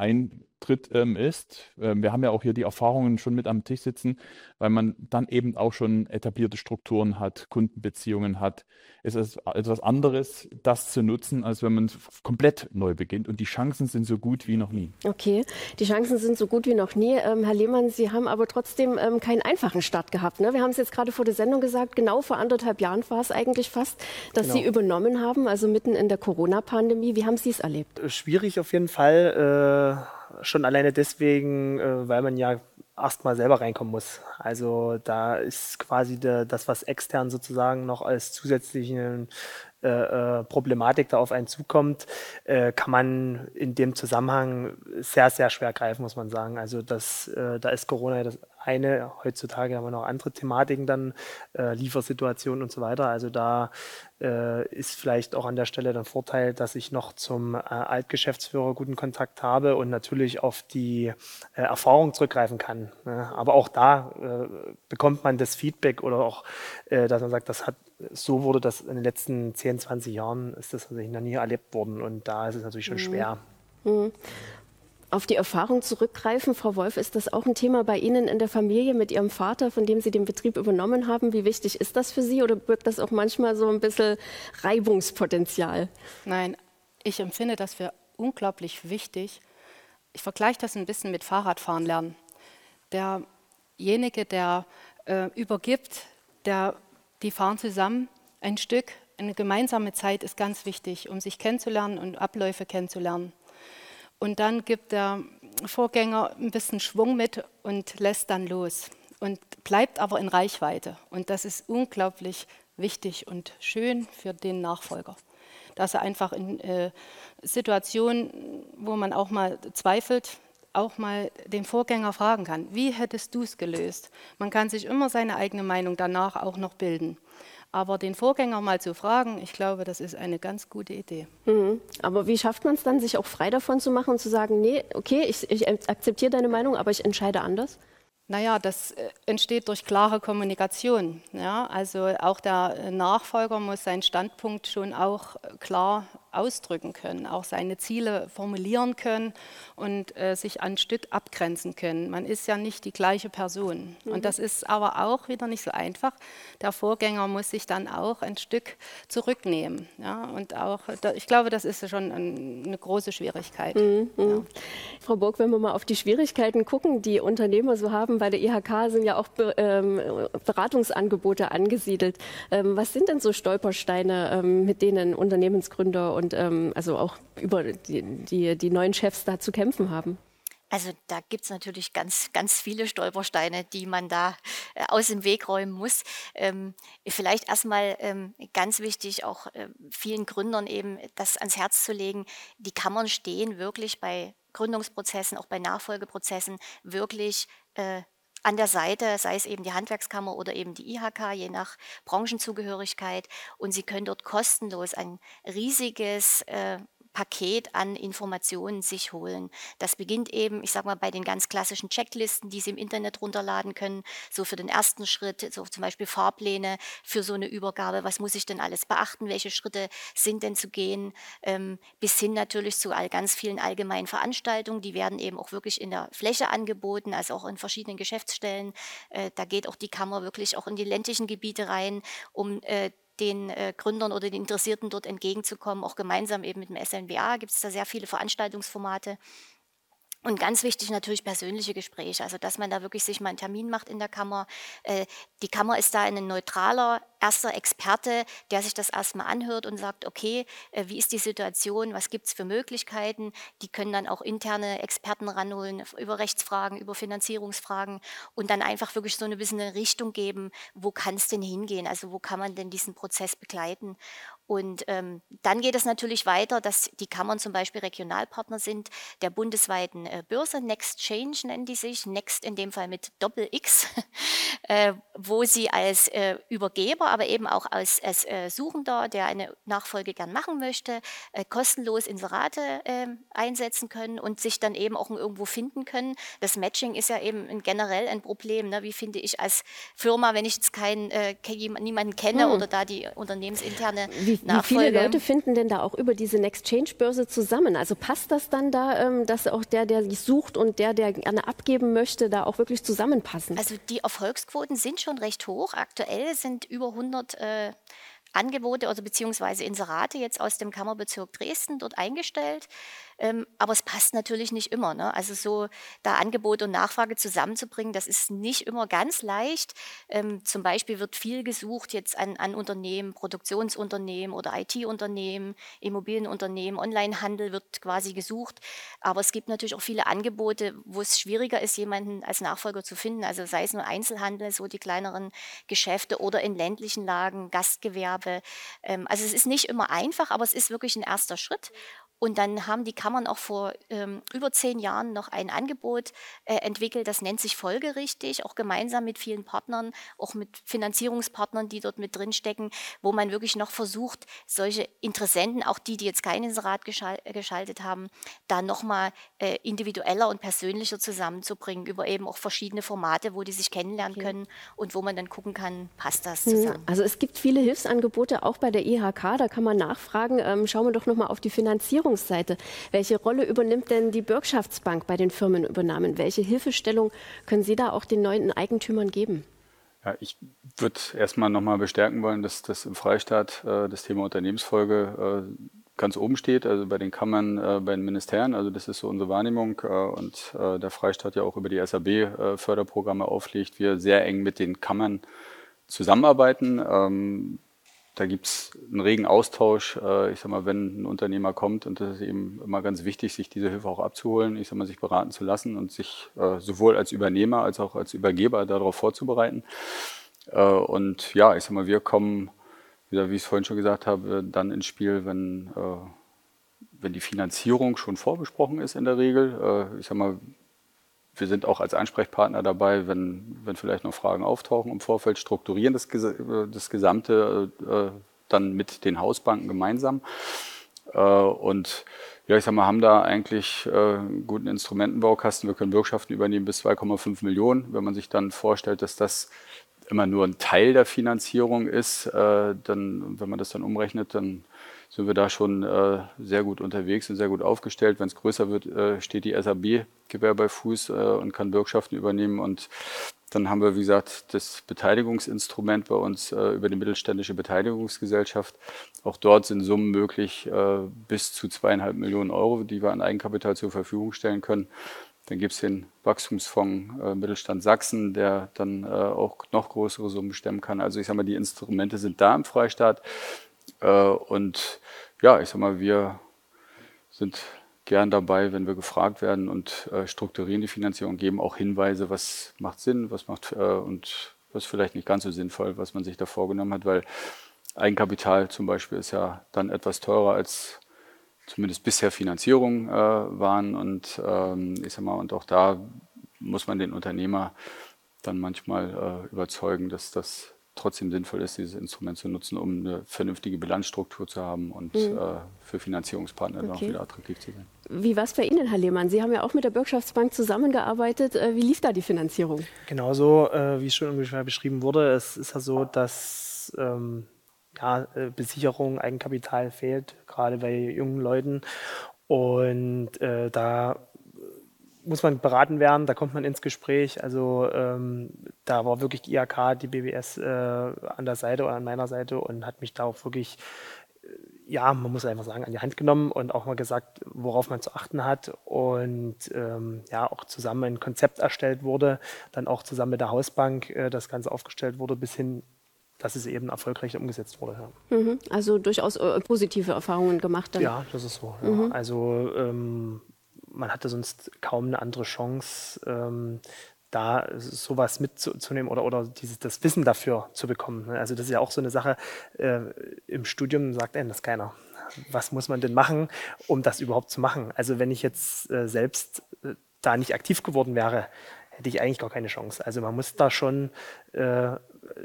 Eintritt ähm, ist. Ähm, wir haben ja auch hier die Erfahrungen schon mit am Tisch sitzen, weil man dann eben auch schon etablierte Strukturen hat, Kundenbeziehungen hat. Es ist etwas anderes, das zu nutzen, als wenn man komplett neu beginnt. Und die Chancen sind so gut wie noch nie. Okay, die Chancen sind so gut wie noch nie. Ähm, Herr Lehmann, Sie haben aber trotzdem ähm, keinen einfachen Start gehabt. Ne? Wir haben es jetzt gerade vor der Sendung gesagt, genau vor anderthalb Jahren war es eigentlich fast, dass genau. Sie übernommen haben, also mitten in der Corona-Pandemie. Wie haben Sie es erlebt? Schwierig auf jeden Fall. Äh schon alleine deswegen, äh, weil man ja erstmal selber reinkommen muss. Also da ist quasi der, das, was extern sozusagen noch als zusätzlichen äh, äh, Problematik da auf einen zukommt, äh, kann man in dem Zusammenhang sehr, sehr schwer greifen, muss man sagen. Also das, äh, da ist Corona das eine. Heutzutage haben wir noch andere Thematiken dann, äh, Liefersituationen und so weiter. Also da äh, ist vielleicht auch an der Stelle der Vorteil, dass ich noch zum äh, Altgeschäftsführer guten Kontakt habe und natürlich auf die äh, Erfahrung zurückgreifen kann. Ne? Aber auch da äh, bekommt man das Feedback oder auch, äh, dass man sagt, das hat so wurde das in den letzten 10, 20 Jahren ist das natürlich noch nie erlebt worden und da ist es natürlich schon mhm. schwer. Mhm auf die Erfahrung zurückgreifen. Frau Wolf, ist das auch ein Thema bei Ihnen in der Familie mit Ihrem Vater, von dem Sie den Betrieb übernommen haben? Wie wichtig ist das für Sie oder birgt das auch manchmal so ein bisschen Reibungspotenzial? Nein, ich empfinde das für unglaublich wichtig. Ich vergleiche das ein bisschen mit Fahrradfahren lernen. Derjenige, der äh, übergibt, der, die fahren zusammen ein Stück. Eine gemeinsame Zeit ist ganz wichtig, um sich kennenzulernen und Abläufe kennenzulernen. Und dann gibt der Vorgänger ein bisschen Schwung mit und lässt dann los und bleibt aber in Reichweite. Und das ist unglaublich wichtig und schön für den Nachfolger, dass er einfach in äh, Situationen, wo man auch mal zweifelt, auch mal den Vorgänger fragen kann, wie hättest du es gelöst? Man kann sich immer seine eigene Meinung danach auch noch bilden. Aber den Vorgänger mal zu fragen, ich glaube, das ist eine ganz gute Idee. Mhm. Aber wie schafft man es dann, sich auch frei davon zu machen und zu sagen, nee, okay, ich, ich akzeptiere deine Meinung, aber ich entscheide anders? Naja, das äh, entsteht durch klare Kommunikation. Ja? Also auch der Nachfolger muss seinen Standpunkt schon auch klar ausdrücken können, auch seine Ziele formulieren können und äh, sich ein Stück abgrenzen können. Man ist ja nicht die gleiche Person. Mhm. Und das ist aber auch wieder nicht so einfach. Der Vorgänger muss sich dann auch ein Stück zurücknehmen. Ja? Und auch, da, ich glaube, das ist schon ein, eine große Schwierigkeit. Mhm. Ja. Mhm. Frau Burg, wenn wir mal auf die Schwierigkeiten gucken, die Unternehmer so haben, bei der IHK sind ja auch Be ähm, Beratungsangebote angesiedelt. Ähm, was sind denn so Stolpersteine, ähm, mit denen Unternehmensgründer und und ähm, also auch über die, die, die neuen Chefs da zu kämpfen haben? Also da gibt es natürlich ganz, ganz viele Stolpersteine, die man da äh, aus dem Weg räumen muss. Ähm, vielleicht erstmal ähm, ganz wichtig, auch äh, vielen Gründern eben das ans Herz zu legen. Die Kammern stehen wirklich bei Gründungsprozessen, auch bei Nachfolgeprozessen wirklich äh, an der Seite, sei es eben die Handwerkskammer oder eben die IHK, je nach Branchenzugehörigkeit. Und Sie können dort kostenlos ein riesiges äh, Paket an Informationen sich holen. Das beginnt eben, ich sage mal, bei den ganz klassischen Checklisten, die Sie im Internet runterladen können, so für den ersten Schritt, so zum Beispiel Fahrpläne für so eine Übergabe, was muss ich denn alles beachten, welche Schritte sind denn zu gehen, ähm, bis hin natürlich zu all ganz vielen allgemeinen Veranstaltungen, die werden eben auch wirklich in der Fläche angeboten, also auch in verschiedenen Geschäftsstellen. Äh, da geht auch die Kammer wirklich auch in die ländlichen Gebiete rein, um äh, den äh, Gründern oder den Interessierten dort entgegenzukommen. Auch gemeinsam eben mit dem SNBA gibt es da sehr viele Veranstaltungsformate. Und ganz wichtig natürlich persönliche Gespräche, also dass man da wirklich sich mal einen Termin macht in der Kammer. Äh, die Kammer ist da ein neutraler erster Experte, der sich das erstmal anhört und sagt, okay, äh, wie ist die Situation, was gibt es für Möglichkeiten. Die können dann auch interne Experten ranholen über Rechtsfragen, über Finanzierungsfragen und dann einfach wirklich so ein bisschen eine Richtung geben, wo kann es denn hingehen, also wo kann man denn diesen Prozess begleiten. Und ähm, dann geht es natürlich weiter, dass die Kammern zum Beispiel Regionalpartner sind der bundesweiten äh, Börse. Next Change nennen die sich. Next in dem Fall mit Doppel-X, <laughs> äh, wo sie als äh, Übergeber, selber, aber eben auch als, als äh, Suchender, der eine Nachfolge gern machen möchte, äh, kostenlos Inserate äh, einsetzen können und sich dann eben auch irgendwo finden können. Das Matching ist ja eben ein, generell ein Problem. Ne? Wie finde ich als Firma, wenn ich jetzt keinen, äh, niemanden kenne hm. oder da die unternehmensinterne wie, Nachfolge. Wie viele Leute finden denn da auch über diese Next Change Börse zusammen? Also passt das dann da, ähm, dass auch der, der sucht und der, der gerne abgeben möchte, da auch wirklich zusammenpassen? Also die Erfolgsquoten sind schon recht hoch. Aktuell sind über 100 äh, Angebote oder beziehungsweise Inserate jetzt aus dem Kammerbezirk Dresden dort eingestellt. Ähm, aber es passt natürlich nicht immer. Ne? Also so da Angebot und Nachfrage zusammenzubringen, das ist nicht immer ganz leicht. Ähm, zum Beispiel wird viel gesucht jetzt an, an Unternehmen, Produktionsunternehmen oder IT-Unternehmen, Immobilienunternehmen, Onlinehandel wird quasi gesucht. Aber es gibt natürlich auch viele Angebote, wo es schwieriger ist, jemanden als Nachfolger zu finden. Also sei es nur Einzelhandel, so die kleineren Geschäfte oder in ländlichen Lagen, Gastgewerbe. Ähm, also es ist nicht immer einfach, aber es ist wirklich ein erster Schritt. Und dann haben die Kammern auch vor ähm, über zehn Jahren noch ein Angebot äh, entwickelt, das nennt sich folgerichtig, auch gemeinsam mit vielen Partnern, auch mit Finanzierungspartnern, die dort mit drinstecken, wo man wirklich noch versucht, solche Interessenten, auch die, die jetzt kein Inserat geschal geschaltet haben, da nochmal äh, individueller und persönlicher zusammenzubringen über eben auch verschiedene Formate, wo die sich kennenlernen okay. können und wo man dann gucken kann, passt das hm, zusammen. Also es gibt viele Hilfsangebote auch bei der IHK, da kann man nachfragen. Ähm, schauen wir doch nochmal auf die Finanzierung. Finanzierungsseite. Welche Rolle übernimmt denn die Bürgschaftsbank bei den Firmenübernahmen? Welche Hilfestellung können Sie da auch den neuen Eigentümern geben? Ja, ich würde erstmal nochmal bestärken wollen, dass das im Freistaat äh, das Thema Unternehmensfolge äh, ganz oben steht, also bei den Kammern, äh, bei den Ministerien. Also das ist so unsere Wahrnehmung. Äh, und äh, der Freistaat ja auch über die SAB äh, auflegt. Wir sehr eng mit den Kammern zusammenarbeiten. Ähm, da gibt es einen regen Austausch. Äh, ich sag mal, wenn ein Unternehmer kommt, und das ist eben immer ganz wichtig, sich diese Hilfe auch abzuholen, ich sag mal, sich beraten zu lassen und sich äh, sowohl als Übernehmer als auch als Übergeber darauf vorzubereiten. Äh, und ja, ich sag mal, wir kommen, wie ich es vorhin schon gesagt habe, dann ins Spiel, wenn, wenn die Finanzierung schon vorbesprochen ist in der Regel. Ich sag mal, wir sind auch als Ansprechpartner dabei, wenn, wenn vielleicht noch Fragen auftauchen im Vorfeld, strukturieren das, das Gesamte äh, dann mit den Hausbanken gemeinsam. Äh, und ja, ich sag mal, haben da eigentlich äh, einen guten Instrumentenbaukasten. Wir können Bürgschaften übernehmen bis 2,5 Millionen. Wenn man sich dann vorstellt, dass das immer nur ein Teil der Finanzierung ist, äh, dann, wenn man das dann umrechnet, dann sind wir da schon äh, sehr gut unterwegs und sehr gut aufgestellt. Wenn es größer wird, äh, steht die SAB Gewehr bei Fuß äh, und kann Bürgschaften übernehmen. Und dann haben wir, wie gesagt, das Beteiligungsinstrument bei uns äh, über die mittelständische Beteiligungsgesellschaft. Auch dort sind Summen möglich äh, bis zu zweieinhalb Millionen Euro, die wir an Eigenkapital zur Verfügung stellen können. Dann gibt es den Wachstumsfonds äh, Mittelstand Sachsen, der dann äh, auch noch größere Summen stemmen kann. Also ich sage mal, die Instrumente sind da im Freistaat. Äh, und ja, ich sag mal, wir sind gern dabei, wenn wir gefragt werden und äh, strukturieren die Finanzierung, geben auch Hinweise, was macht Sinn, was macht äh, und was vielleicht nicht ganz so sinnvoll, was man sich da vorgenommen hat, weil Eigenkapital zum Beispiel ist ja dann etwas teurer als zumindest bisher Finanzierungen äh, waren. Und ähm, ich sag mal, und auch da muss man den Unternehmer dann manchmal äh, überzeugen, dass das trotzdem sinnvoll ist, dieses Instrument zu nutzen, um eine vernünftige Bilanzstruktur zu haben und mhm. äh, für Finanzierungspartner okay. dann auch wieder attraktiv zu sein. Wie war es bei Ihnen, Herr Lehmann? Sie haben ja auch mit der Bürgschaftsbank zusammengearbeitet. Äh, wie lief da die Finanzierung? Genauso, äh, wie es schon ungefähr beschrieben wurde. Es ist ja so, dass ähm, ja, äh, Besicherung, Eigenkapital fehlt, gerade bei jungen Leuten. Und äh, da muss man beraten werden, da kommt man ins Gespräch. Also ähm, da war wirklich die IHK, die BBS äh, an der Seite oder an meiner Seite und hat mich da auch wirklich, äh, ja, man muss einfach sagen, an die Hand genommen und auch mal gesagt, worauf man zu achten hat. Und ähm, ja, auch zusammen ein Konzept erstellt wurde, dann auch zusammen mit der Hausbank äh, das Ganze aufgestellt wurde, bis hin dass es eben erfolgreich umgesetzt wurde. Ja. Mhm. Also durchaus äh, positive Erfahrungen gemacht. Dann. Ja, das ist so. Ja. Mhm. Also ähm, man hatte sonst kaum eine andere Chance, ähm, da sowas mitzunehmen oder, oder dieses, das Wissen dafür zu bekommen. Also das ist ja auch so eine Sache, äh, im Studium sagt einem das keiner. Was muss man denn machen, um das überhaupt zu machen? Also wenn ich jetzt äh, selbst äh, da nicht aktiv geworden wäre, hätte ich eigentlich gar keine Chance. Also man muss da schon äh,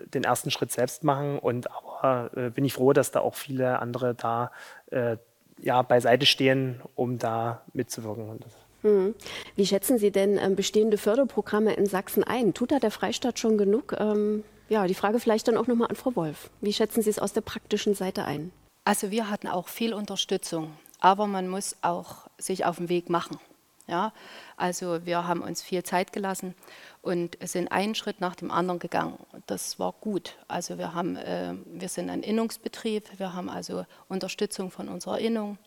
den ersten Schritt selbst machen und aber äh, bin ich froh, dass da auch viele andere da äh, ja, beiseite stehen, um da mitzuwirken. Hm. Wie schätzen Sie denn ähm, bestehende Förderprogramme in Sachsen ein? Tut da der Freistaat schon genug? Ähm, ja, die Frage vielleicht dann auch nochmal an Frau Wolf. Wie schätzen Sie es aus der praktischen Seite ein? Also wir hatten auch viel Unterstützung, aber man muss auch sich auf den Weg machen. Ja, also wir haben uns viel Zeit gelassen und sind einen Schritt nach dem anderen gegangen. Das war gut. Also wir haben, äh, wir sind ein Innungsbetrieb, wir haben also Unterstützung von unserer Innung,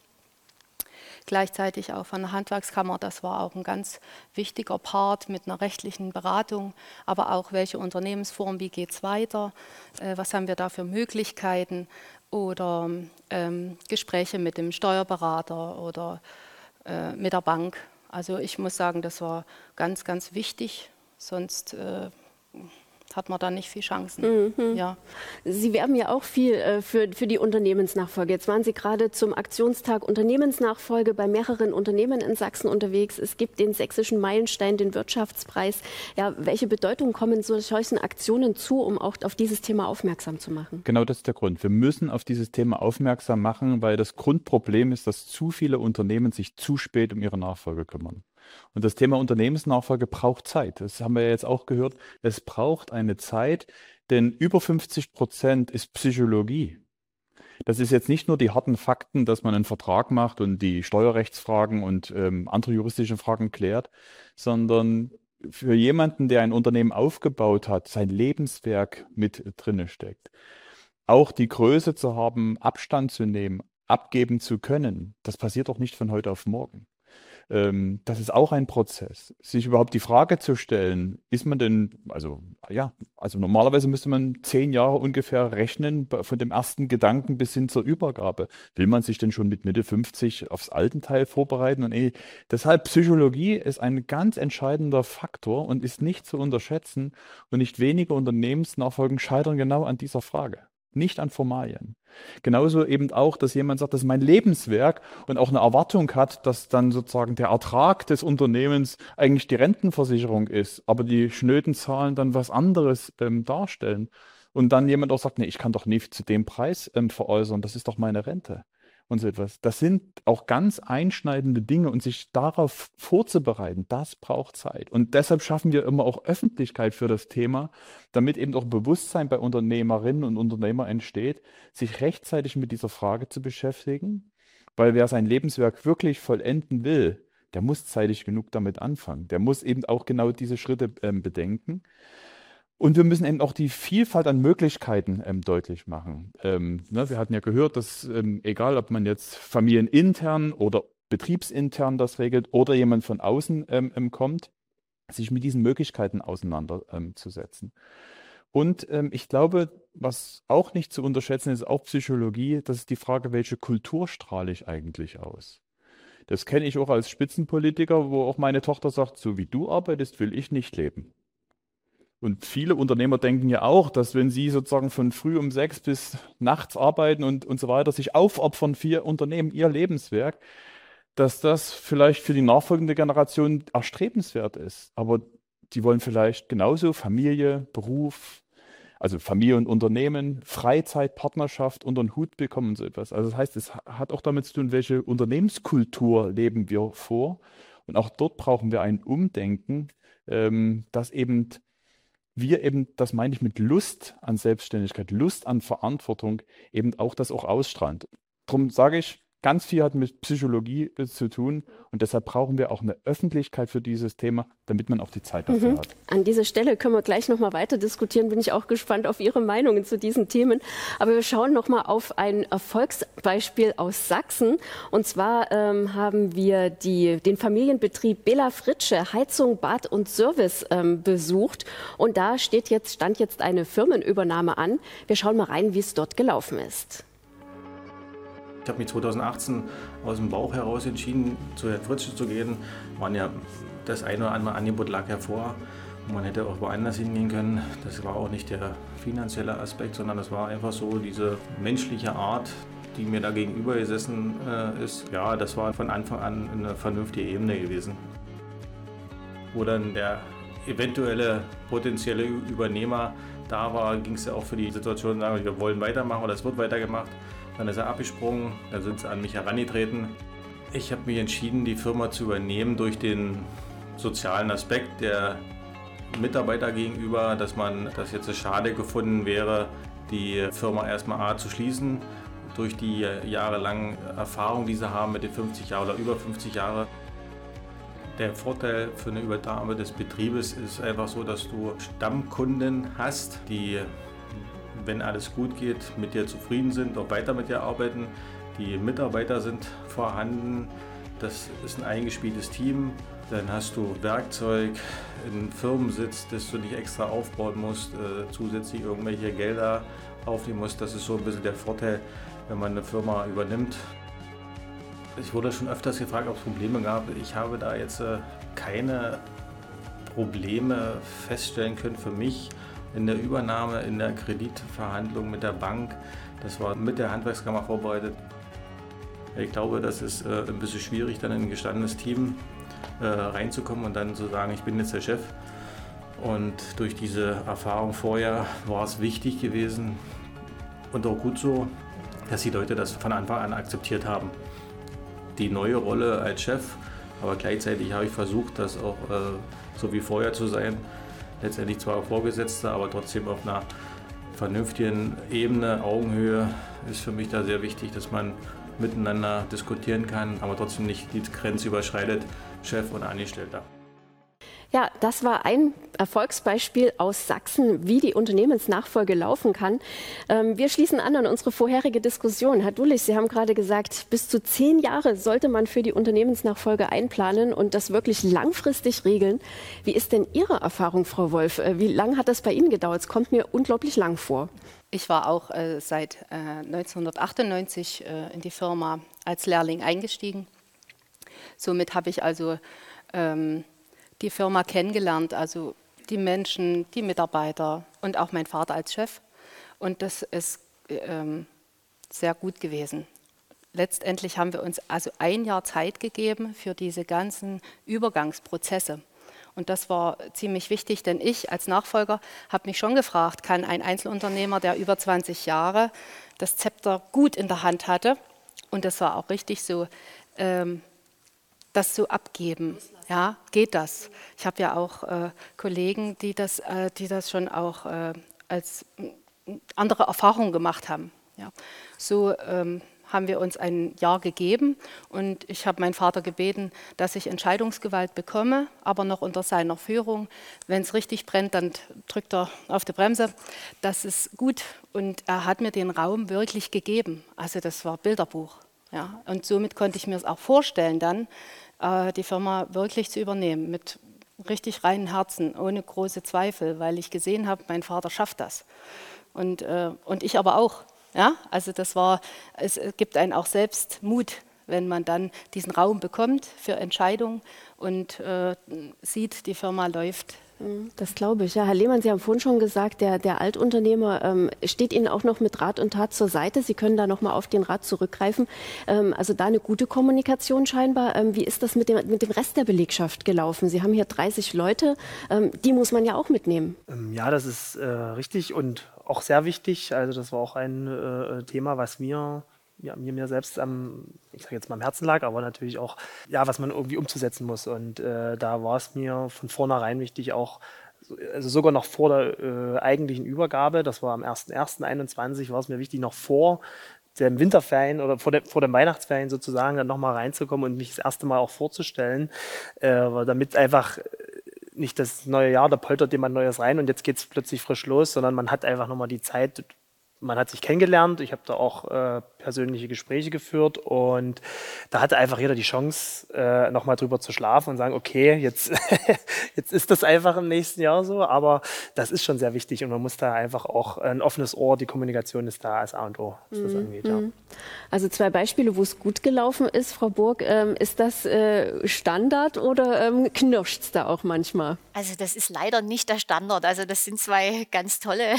gleichzeitig auch von der Handwerkskammer. Das war auch ein ganz wichtiger Part mit einer rechtlichen Beratung, aber auch welche Unternehmensform, wie geht es weiter, äh, was haben wir da für Möglichkeiten oder ähm, Gespräche mit dem Steuerberater oder äh, mit der Bank. Also ich muss sagen, das war ganz, ganz wichtig, sonst äh, hat man da nicht viel Chancen. Mhm. Ja. Sie werben ja auch viel äh, für, für die Unternehmensnachfolge. Jetzt waren Sie gerade zum Aktionstag Unternehmensnachfolge bei mehreren Unternehmen in Sachsen unterwegs. Es gibt den sächsischen Meilenstein, den Wirtschaftspreis. Ja, welche Bedeutung kommen solchen Aktionen zu, um auch auf dieses Thema aufmerksam zu machen? Genau das ist der Grund. Wir müssen auf dieses Thema aufmerksam machen, weil das Grundproblem ist, dass zu viele Unternehmen sich zu spät um ihre Nachfolge kümmern. Und das Thema Unternehmensnachfolge braucht Zeit. Das haben wir jetzt auch gehört. Es braucht eine Zeit, denn über 50 Prozent ist Psychologie. Das ist jetzt nicht nur die harten Fakten, dass man einen Vertrag macht und die Steuerrechtsfragen und ähm, andere juristische Fragen klärt, sondern für jemanden, der ein Unternehmen aufgebaut hat, sein Lebenswerk mit drinne steckt. Auch die Größe zu haben, Abstand zu nehmen, abgeben zu können, das passiert doch nicht von heute auf morgen. Ähm, das ist auch ein Prozess. Sich überhaupt die Frage zu stellen, ist man denn, also ja, also normalerweise müsste man zehn Jahre ungefähr rechnen, von dem ersten Gedanken bis hin zur Übergabe. Will man sich denn schon mit Mitte 50 aufs alten Teil vorbereiten? Und eh, deshalb Psychologie ist ein ganz entscheidender Faktor und ist nicht zu unterschätzen. Und nicht wenige Unternehmensnachfolgen scheitern genau an dieser Frage nicht an Formalien. Genauso eben auch, dass jemand sagt, das ist mein Lebenswerk und auch eine Erwartung hat, dass dann sozusagen der Ertrag des Unternehmens eigentlich die Rentenversicherung ist, aber die schnöden Zahlen dann was anderes ähm, darstellen. Und dann jemand auch sagt, nee, ich kann doch nie zu dem Preis ähm, veräußern, das ist doch meine Rente und so etwas. Das sind auch ganz einschneidende Dinge und sich darauf vorzubereiten, das braucht Zeit. Und deshalb schaffen wir immer auch Öffentlichkeit für das Thema, damit eben auch Bewusstsein bei Unternehmerinnen und Unternehmern entsteht, sich rechtzeitig mit dieser Frage zu beschäftigen, weil wer sein Lebenswerk wirklich vollenden will, der muss zeitig genug damit anfangen. Der muss eben auch genau diese Schritte ähm, bedenken. Und wir müssen eben auch die Vielfalt an Möglichkeiten ähm, deutlich machen. Ähm, ne, wir hatten ja gehört, dass ähm, egal, ob man jetzt familienintern oder betriebsintern das regelt oder jemand von außen ähm, ähm, kommt, sich mit diesen Möglichkeiten auseinanderzusetzen. Und ähm, ich glaube, was auch nicht zu unterschätzen ist, auch Psychologie, das ist die Frage, welche Kultur strahle ich eigentlich aus? Das kenne ich auch als Spitzenpolitiker, wo auch meine Tochter sagt, so wie du arbeitest, will ich nicht leben. Und viele Unternehmer denken ja auch, dass wenn sie sozusagen von früh um sechs bis nachts arbeiten und, und so weiter, sich aufopfern für ihr Unternehmen, ihr Lebenswerk, dass das vielleicht für die nachfolgende Generation erstrebenswert ist. Aber die wollen vielleicht genauso Familie, Beruf, also Familie und Unternehmen, Freizeit, Partnerschaft unter den Hut bekommen und so etwas. Also das heißt, es hat auch damit zu tun, welche Unternehmenskultur leben wir vor. Und auch dort brauchen wir ein Umdenken, ähm, dass eben wir eben, das meine ich mit Lust an Selbstständigkeit, Lust an Verantwortung, eben auch das auch ausstrahlen. Darum sage ich, Ganz viel hat mit Psychologie zu tun und deshalb brauchen wir auch eine Öffentlichkeit für dieses Thema, damit man auch die Zeit dafür mhm. hat. An dieser Stelle können wir gleich noch mal weiter diskutieren. Bin ich auch gespannt auf Ihre Meinungen zu diesen Themen. Aber wir schauen noch mal auf ein Erfolgsbeispiel aus Sachsen. Und zwar ähm, haben wir die, den Familienbetrieb Bela Fritsche Heizung, Bad und Service ähm, besucht. Und da steht jetzt, stand jetzt eine Firmenübernahme an. Wir schauen mal rein, wie es dort gelaufen ist. Ich habe mich 2018 aus dem Bauch heraus entschieden, zu Herrn Fritzsche zu gehen. Man ja, das eine oder andere Angebot lag hervor. Man hätte auch woanders hingehen können. Das war auch nicht der finanzielle Aspekt, sondern das war einfach so diese menschliche Art, die mir da gegenüber gesessen äh, ist. Ja, das war von Anfang an eine vernünftige Ebene gewesen. Wo dann der eventuelle potenzielle Übernehmer da war, ging es ja auch für die Situation, sagen wir wollen weitermachen oder es wird weitergemacht. Dann ist er abgesprungen, dann sind sie an mich herangetreten. Ich habe mich entschieden, die Firma zu übernehmen durch den sozialen Aspekt der Mitarbeiter gegenüber, dass man das jetzt schade gefunden wäre, die Firma erstmal A zu schließen, durch die jahrelangen Erfahrung, die sie haben mit den 50 Jahren oder über 50 Jahren. Der Vorteil für eine Übernahme des Betriebes ist einfach so, dass du Stammkunden hast, die, wenn alles gut geht, mit dir zufrieden sind, auch weiter mit dir arbeiten. Die Mitarbeiter sind vorhanden. Das ist ein eingespieltes Team. Dann hast du Werkzeug, einen Firmensitz, das du nicht extra aufbauen musst, äh, zusätzlich irgendwelche Gelder aufnehmen musst. Das ist so ein bisschen der Vorteil, wenn man eine Firma übernimmt. Ich wurde schon öfters gefragt, ob es Probleme gab. Ich habe da jetzt äh, keine Probleme feststellen können für mich in der Übernahme, in der Kreditverhandlung mit der Bank. Das war mit der Handwerkskammer vorbereitet. Ich glaube, das ist äh, ein bisschen schwierig, dann in ein gestandenes Team äh, reinzukommen und dann zu sagen, ich bin jetzt der Chef. Und durch diese Erfahrung vorher war es wichtig gewesen und auch gut so, dass die Leute das von Anfang an akzeptiert haben. Die neue Rolle als Chef, aber gleichzeitig habe ich versucht, das auch äh, so wie vorher zu sein. Letztendlich zwar Vorgesetzter, aber trotzdem auf einer vernünftigen Ebene, Augenhöhe ist für mich da sehr wichtig, dass man miteinander diskutieren kann, aber trotzdem nicht die Grenze überschreitet, Chef und Angestellter. Ja, das war ein Erfolgsbeispiel aus Sachsen, wie die Unternehmensnachfolge laufen kann. Ähm, wir schließen an an unsere vorherige Diskussion. Herr Dullich, Sie haben gerade gesagt, bis zu zehn Jahre sollte man für die Unternehmensnachfolge einplanen und das wirklich langfristig regeln. Wie ist denn Ihre Erfahrung, Frau Wolf? Äh, wie lange hat das bei Ihnen gedauert? Es kommt mir unglaublich lang vor. Ich war auch äh, seit äh, 1998 äh, in die Firma als Lehrling eingestiegen. Somit habe ich also ähm, die Firma kennengelernt, also die Menschen, die Mitarbeiter und auch mein Vater als Chef. Und das ist ähm, sehr gut gewesen. Letztendlich haben wir uns also ein Jahr Zeit gegeben für diese ganzen Übergangsprozesse. Und das war ziemlich wichtig, denn ich als Nachfolger habe mich schon gefragt, kann ein Einzelunternehmer, der über 20 Jahre das Zepter gut in der Hand hatte, und das war auch richtig so, ähm, das so abgeben. Ja, geht das? Ich habe ja auch äh, Kollegen, die das, äh, die das schon auch äh, als andere Erfahrungen gemacht haben. Ja. So ähm, haben wir uns ein Jahr gegeben und ich habe meinen Vater gebeten, dass ich Entscheidungsgewalt bekomme, aber noch unter seiner Führung. Wenn es richtig brennt, dann drückt er auf die Bremse. Das ist gut und er hat mir den Raum wirklich gegeben. Also das war Bilderbuch. Ja. Und somit konnte ich mir es auch vorstellen dann, die Firma wirklich zu übernehmen mit richtig reinen Herzen, ohne große Zweifel, weil ich gesehen habe, mein Vater schafft das. Und, äh, und ich aber auch. Ja? Also das war, es gibt einen auch selbst Mut, wenn man dann diesen Raum bekommt für Entscheidungen und äh, sieht, die Firma läuft das glaube ich. Ja, Herr Lehmann, Sie haben vorhin schon gesagt, der, der Altunternehmer ähm, steht Ihnen auch noch mit Rat und Tat zur Seite. Sie können da noch mal auf den Rat zurückgreifen. Ähm, also da eine gute Kommunikation scheinbar. Ähm, wie ist das mit dem, mit dem Rest der Belegschaft gelaufen? Sie haben hier 30 Leute. Ähm, die muss man ja auch mitnehmen. Ähm, ja, das ist äh, richtig und auch sehr wichtig. Also das war auch ein äh, Thema, was mir ja, mir, mir selbst am, ich sage jetzt mal am Herzen lag, aber natürlich auch, ja, was man irgendwie umzusetzen muss. Und äh, da war es mir von vornherein wichtig, auch, also sogar noch vor der äh, eigentlichen Übergabe, das war am 1.1.21, war es mir wichtig, noch vor dem Winterferien oder vor, der, vor dem Weihnachtsferien sozusagen dann nochmal reinzukommen und mich das erste Mal auch vorzustellen, äh, damit einfach nicht das neue Jahr, da poltert jemand Neues rein und jetzt geht es plötzlich frisch los, sondern man hat einfach nochmal die Zeit, man hat sich kennengelernt. Ich habe da auch äh, persönliche Gespräche geführt und da hatte einfach jeder die Chance, äh, nochmal drüber zu schlafen und sagen, okay, jetzt, <laughs> jetzt ist das einfach im nächsten Jahr so, aber das ist schon sehr wichtig und man muss da einfach auch ein offenes Ohr, die Kommunikation ist da als A und O, was das mhm. angeht. Ja. Mhm. Also zwei Beispiele, wo es gut gelaufen ist, Frau Burg. Ähm, ist das äh, Standard oder ähm, knirscht es da auch manchmal? Also das ist leider nicht der Standard. Also das sind zwei ganz tolle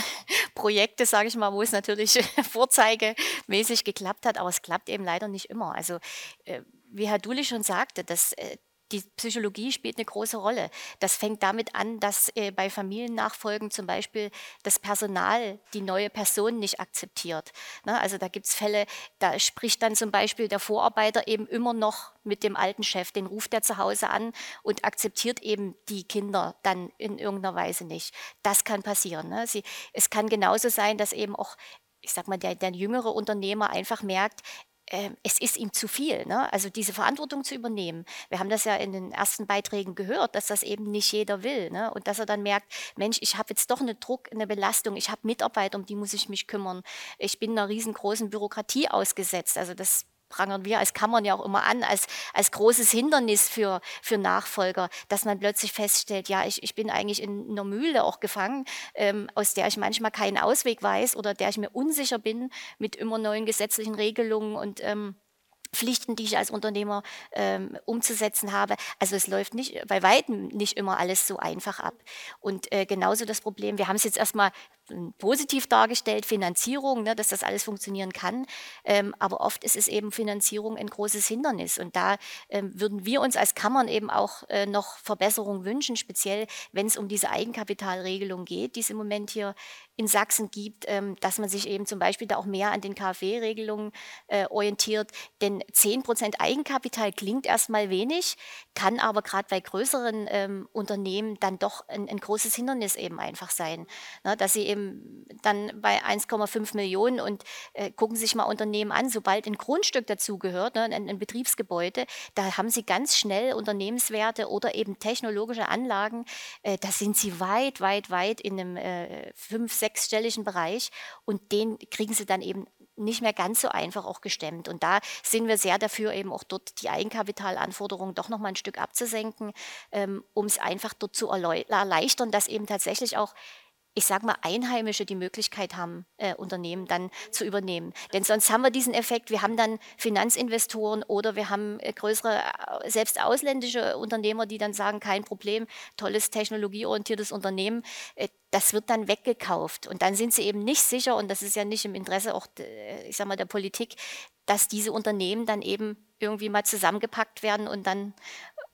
Projekte, sage ich mal, wo es natürlich <laughs> vorzeigemäßig geklappt hat, aber es klappt eben leider nicht immer. Also äh, wie Herr Duli schon sagte, das, äh, die Psychologie spielt eine große Rolle. Das fängt damit an, dass äh, bei Familiennachfolgen zum Beispiel das Personal die neue Person nicht akzeptiert. Ne? Also da gibt es Fälle, da spricht dann zum Beispiel der Vorarbeiter eben immer noch mit dem alten Chef, den ruft er zu Hause an und akzeptiert eben die Kinder dann in irgendeiner Weise nicht. Das kann passieren. Ne? Sie, es kann genauso sein, dass eben auch ich sag mal, der, der jüngere Unternehmer einfach merkt, ähm, es ist ihm zu viel, ne? also diese Verantwortung zu übernehmen. Wir haben das ja in den ersten Beiträgen gehört, dass das eben nicht jeder will. Ne? Und dass er dann merkt, Mensch, ich habe jetzt doch einen Druck, eine Belastung, ich habe Mitarbeiter, um die muss ich mich kümmern. Ich bin einer riesengroßen Bürokratie ausgesetzt. Also das prangern wir als Kammern ja auch immer an, als, als großes Hindernis für, für Nachfolger, dass man plötzlich feststellt, ja, ich, ich bin eigentlich in einer Mühle auch gefangen, ähm, aus der ich manchmal keinen Ausweg weiß oder der ich mir unsicher bin mit immer neuen gesetzlichen Regelungen und ähm, Pflichten, die ich als Unternehmer ähm, umzusetzen habe. Also es läuft nicht bei weitem nicht immer alles so einfach ab. Und äh, genauso das Problem, wir haben es jetzt erstmal positiv dargestellt, Finanzierung, ne, dass das alles funktionieren kann. Ähm, aber oft ist es eben Finanzierung ein großes Hindernis. Und da ähm, würden wir uns als Kammern eben auch äh, noch Verbesserungen wünschen, speziell wenn es um diese Eigenkapitalregelung geht, die es im Moment hier in Sachsen gibt, ähm, dass man sich eben zum Beispiel da auch mehr an den KfW-Regelungen äh, orientiert. Denn 10 Prozent Eigenkapital klingt erstmal wenig, kann aber gerade bei größeren ähm, Unternehmen dann doch ein, ein, großes Hindernis eben einfach sein. Ne, dass sie eben eben dann bei 1,5 Millionen und äh, gucken sich mal Unternehmen an, sobald ein Grundstück dazugehört, ne, ein, ein, Betriebsgebäude, da haben sie ganz schnell Unternehmenswerte oder eben technologische Anlagen, äh, da sind sie weit, weit, weit in einem äh, fünf-, sechsstelligen Bereich und den kriegen sie dann eben nicht mehr ganz so einfach auch gestemmt. Und da sind wir sehr dafür, eben auch dort die Eigenkapitalanforderungen doch noch mal ein Stück abzusenken, ähm, um es einfach dort zu erleichtern, dass eben tatsächlich auch ich sage mal, Einheimische die Möglichkeit haben, äh, Unternehmen dann zu übernehmen. Denn sonst haben wir diesen Effekt, wir haben dann Finanzinvestoren oder wir haben äh, größere, äh, selbst ausländische Unternehmer, die dann sagen, kein Problem, tolles technologieorientiertes Unternehmen. Äh, das wird dann weggekauft. Und dann sind sie eben nicht sicher, und das ist ja nicht im Interesse auch, äh, ich sag mal, der Politik, dass diese Unternehmen dann eben irgendwie mal zusammengepackt werden und dann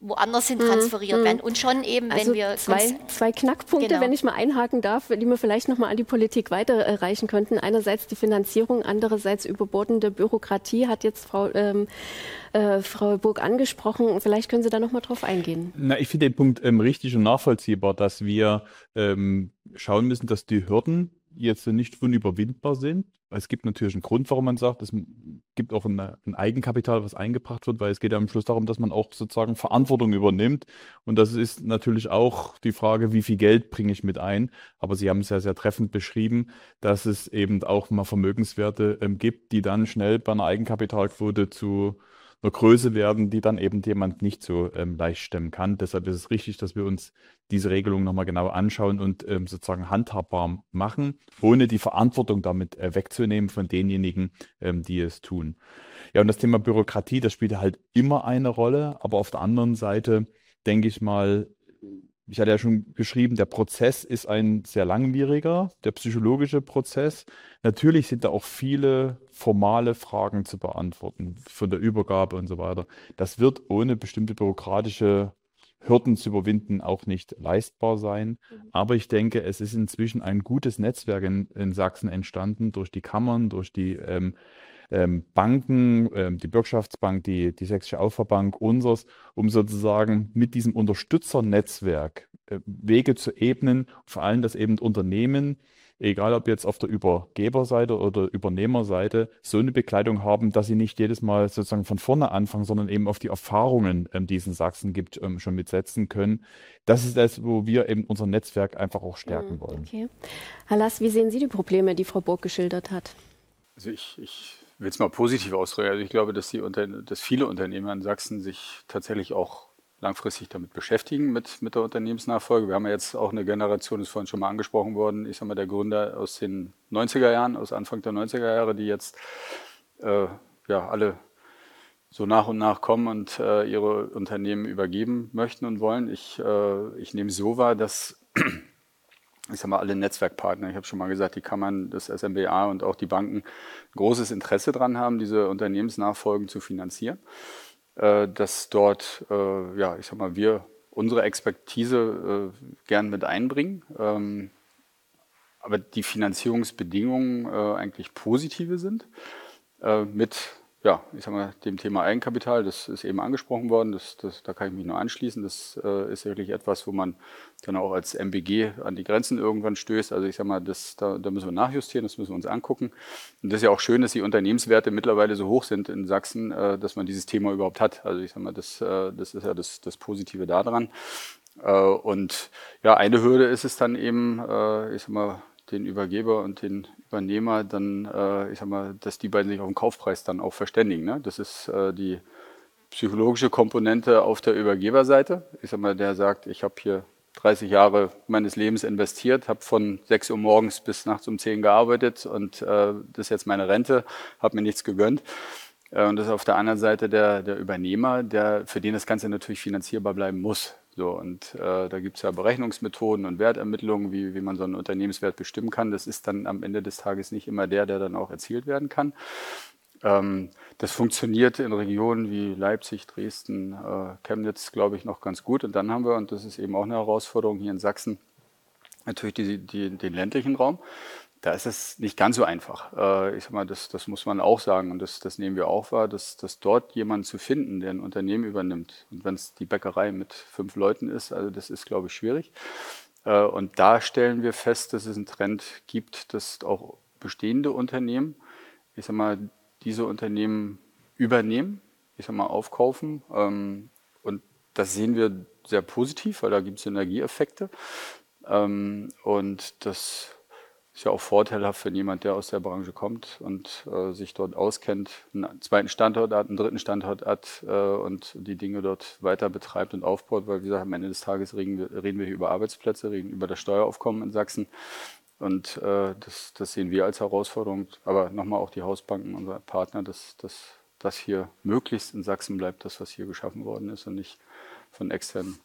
woanders hin mhm, transferiert mhm. werden. Und schon eben, also wenn wir. Zwei, zwei Knackpunkte, genau. wenn ich mal einhaken darf, die wir vielleicht nochmal an die Politik weiterreichen könnten. Einerseits die Finanzierung, andererseits überbordende Bürokratie, hat jetzt Frau, ähm, äh, Frau Burg angesprochen. Vielleicht können Sie da nochmal drauf eingehen. Na, ich finde den Punkt ähm, richtig und nachvollziehbar, dass wir ähm, schauen müssen, dass die Hürden jetzt nicht unüberwindbar sind. Es gibt natürlich einen Grund, warum man sagt, es gibt auch ein, Eigenkapital, was eingebracht wird, weil es geht ja am Schluss darum, dass man auch sozusagen Verantwortung übernimmt. Und das ist natürlich auch die Frage, wie viel Geld bringe ich mit ein. Aber Sie haben es ja sehr treffend beschrieben, dass es eben auch mal Vermögenswerte ähm, gibt, die dann schnell bei einer Eigenkapitalquote zu einer Größe werden, die dann eben jemand nicht so ähm, leicht stemmen kann. Deshalb ist es richtig, dass wir uns diese Regelung nochmal genau anschauen und ähm, sozusagen handhabbar machen, ohne die Verantwortung damit äh, wegzunehmen von denjenigen, ähm, die es tun. Ja, und das Thema Bürokratie, das spielt halt immer eine Rolle, aber auf der anderen Seite denke ich mal, ich hatte ja schon geschrieben, der Prozess ist ein sehr langwieriger, der psychologische Prozess. Natürlich sind da auch viele formale Fragen zu beantworten von der Übergabe und so weiter. Das wird ohne bestimmte bürokratische Hürden zu überwinden auch nicht leistbar sein. Mhm. Aber ich denke, es ist inzwischen ein gutes Netzwerk in, in Sachsen entstanden durch die Kammern, durch die ähm, ähm, Banken, ähm, die Bürgschaftsbank, die, die Sächsische Auffahrbank, unseres, um sozusagen mit diesem Unterstützernetzwerk äh, Wege zu ebnen, vor allem, dass eben Unternehmen, egal ob jetzt auf der Übergeberseite oder Übernehmerseite, so eine Begleitung haben, dass sie nicht jedes Mal sozusagen von vorne anfangen, sondern eben auf die Erfahrungen, ähm, die es in Sachsen gibt, ähm, schon mitsetzen können. Das ist das, wo wir eben unser Netzwerk einfach auch stärken mhm, wollen. Okay. Herr Lass, wie sehen Sie die Probleme, die Frau Burg geschildert hat? Also ich, ich will es mal positiv ausdrücken. Also ich glaube, dass, die Unter dass viele Unternehmer in Sachsen sich tatsächlich auch langfristig damit beschäftigen, mit, mit der Unternehmensnachfolge. Wir haben ja jetzt auch eine Generation, das ist vorhin schon mal angesprochen worden, ich sage mal, der Gründer aus den 90er Jahren, aus Anfang der 90er Jahre, die jetzt äh, ja alle so nach und nach kommen und äh, ihre Unternehmen übergeben möchten und wollen. Ich, äh, ich nehme so wahr, dass ich sage mal, alle Netzwerkpartner, ich habe schon mal gesagt, die Kammern, das SMBA und auch die Banken großes Interesse daran haben, diese Unternehmensnachfolgen zu finanzieren. äh, dass dort, äh, ja, ich sag mal, wir unsere Expertise äh, gern mit einbringen. Ähm, aber die Finanzierungsbedingungen äh, eigentlich positive sind. Äh, mit ja, ich sag mal, dem Thema Eigenkapital, das ist eben angesprochen worden, das, das, da kann ich mich nur anschließen. Das äh, ist sicherlich etwas, wo man dann auch als MBG an die Grenzen irgendwann stößt. Also ich sag mal, das, da, da müssen wir nachjustieren, das müssen wir uns angucken. Und das ist ja auch schön, dass die Unternehmenswerte mittlerweile so hoch sind in Sachsen, äh, dass man dieses Thema überhaupt hat. Also ich sag mal, das, äh, das ist ja das, das Positive daran. Äh, und ja, eine Hürde ist es dann eben, äh, ich sag mal, den Übergeber und den Übernehmer dann, äh, ich sag mal, dass die beiden sich auf den Kaufpreis dann auch verständigen. Ne? Das ist äh, die psychologische Komponente auf der Übergeberseite. Ich sag mal, der sagt, ich habe hier 30 Jahre meines Lebens investiert, habe von 6 Uhr morgens bis nachts um 10 gearbeitet und äh, das ist jetzt meine Rente, habe mir nichts gegönnt. Äh, und das ist auf der anderen Seite der, der Übernehmer, der, für den das Ganze natürlich finanzierbar bleiben muss. So, und äh, da gibt es ja Berechnungsmethoden und Wertermittlungen, wie, wie man so einen Unternehmenswert bestimmen kann. Das ist dann am Ende des Tages nicht immer der, der dann auch erzielt werden kann. Ähm, das funktioniert in Regionen wie Leipzig, Dresden, äh, Chemnitz, glaube ich, noch ganz gut. Und dann haben wir, und das ist eben auch eine Herausforderung hier in Sachsen, natürlich die, die, den ländlichen Raum da ist es nicht ganz so einfach. Äh, ich sag mal, das, das muss man auch sagen und das, das nehmen wir auch wahr, dass, dass dort jemanden zu finden, der ein Unternehmen übernimmt. Und wenn es die Bäckerei mit fünf Leuten ist, also das ist, glaube ich, schwierig. Äh, und da stellen wir fest, dass es einen Trend gibt, dass auch bestehende Unternehmen, ich sag mal, diese Unternehmen übernehmen, ich sag mal, aufkaufen. Ähm, und das sehen wir sehr positiv, weil da gibt es Synergieeffekte. Ähm, und das ist ja auch vorteilhaft, wenn jemand, der aus der Branche kommt und äh, sich dort auskennt, einen zweiten Standort hat, einen dritten Standort hat äh, und die Dinge dort weiter betreibt und aufbaut, weil wie gesagt, am Ende des Tages reden wir, reden wir hier über Arbeitsplätze, reden über das Steueraufkommen in Sachsen. Und äh, das, das, sehen wir als Herausforderung. Aber nochmal auch die Hausbanken, unser Partner, dass das hier möglichst in Sachsen bleibt, das, was hier geschaffen worden ist und nicht von externen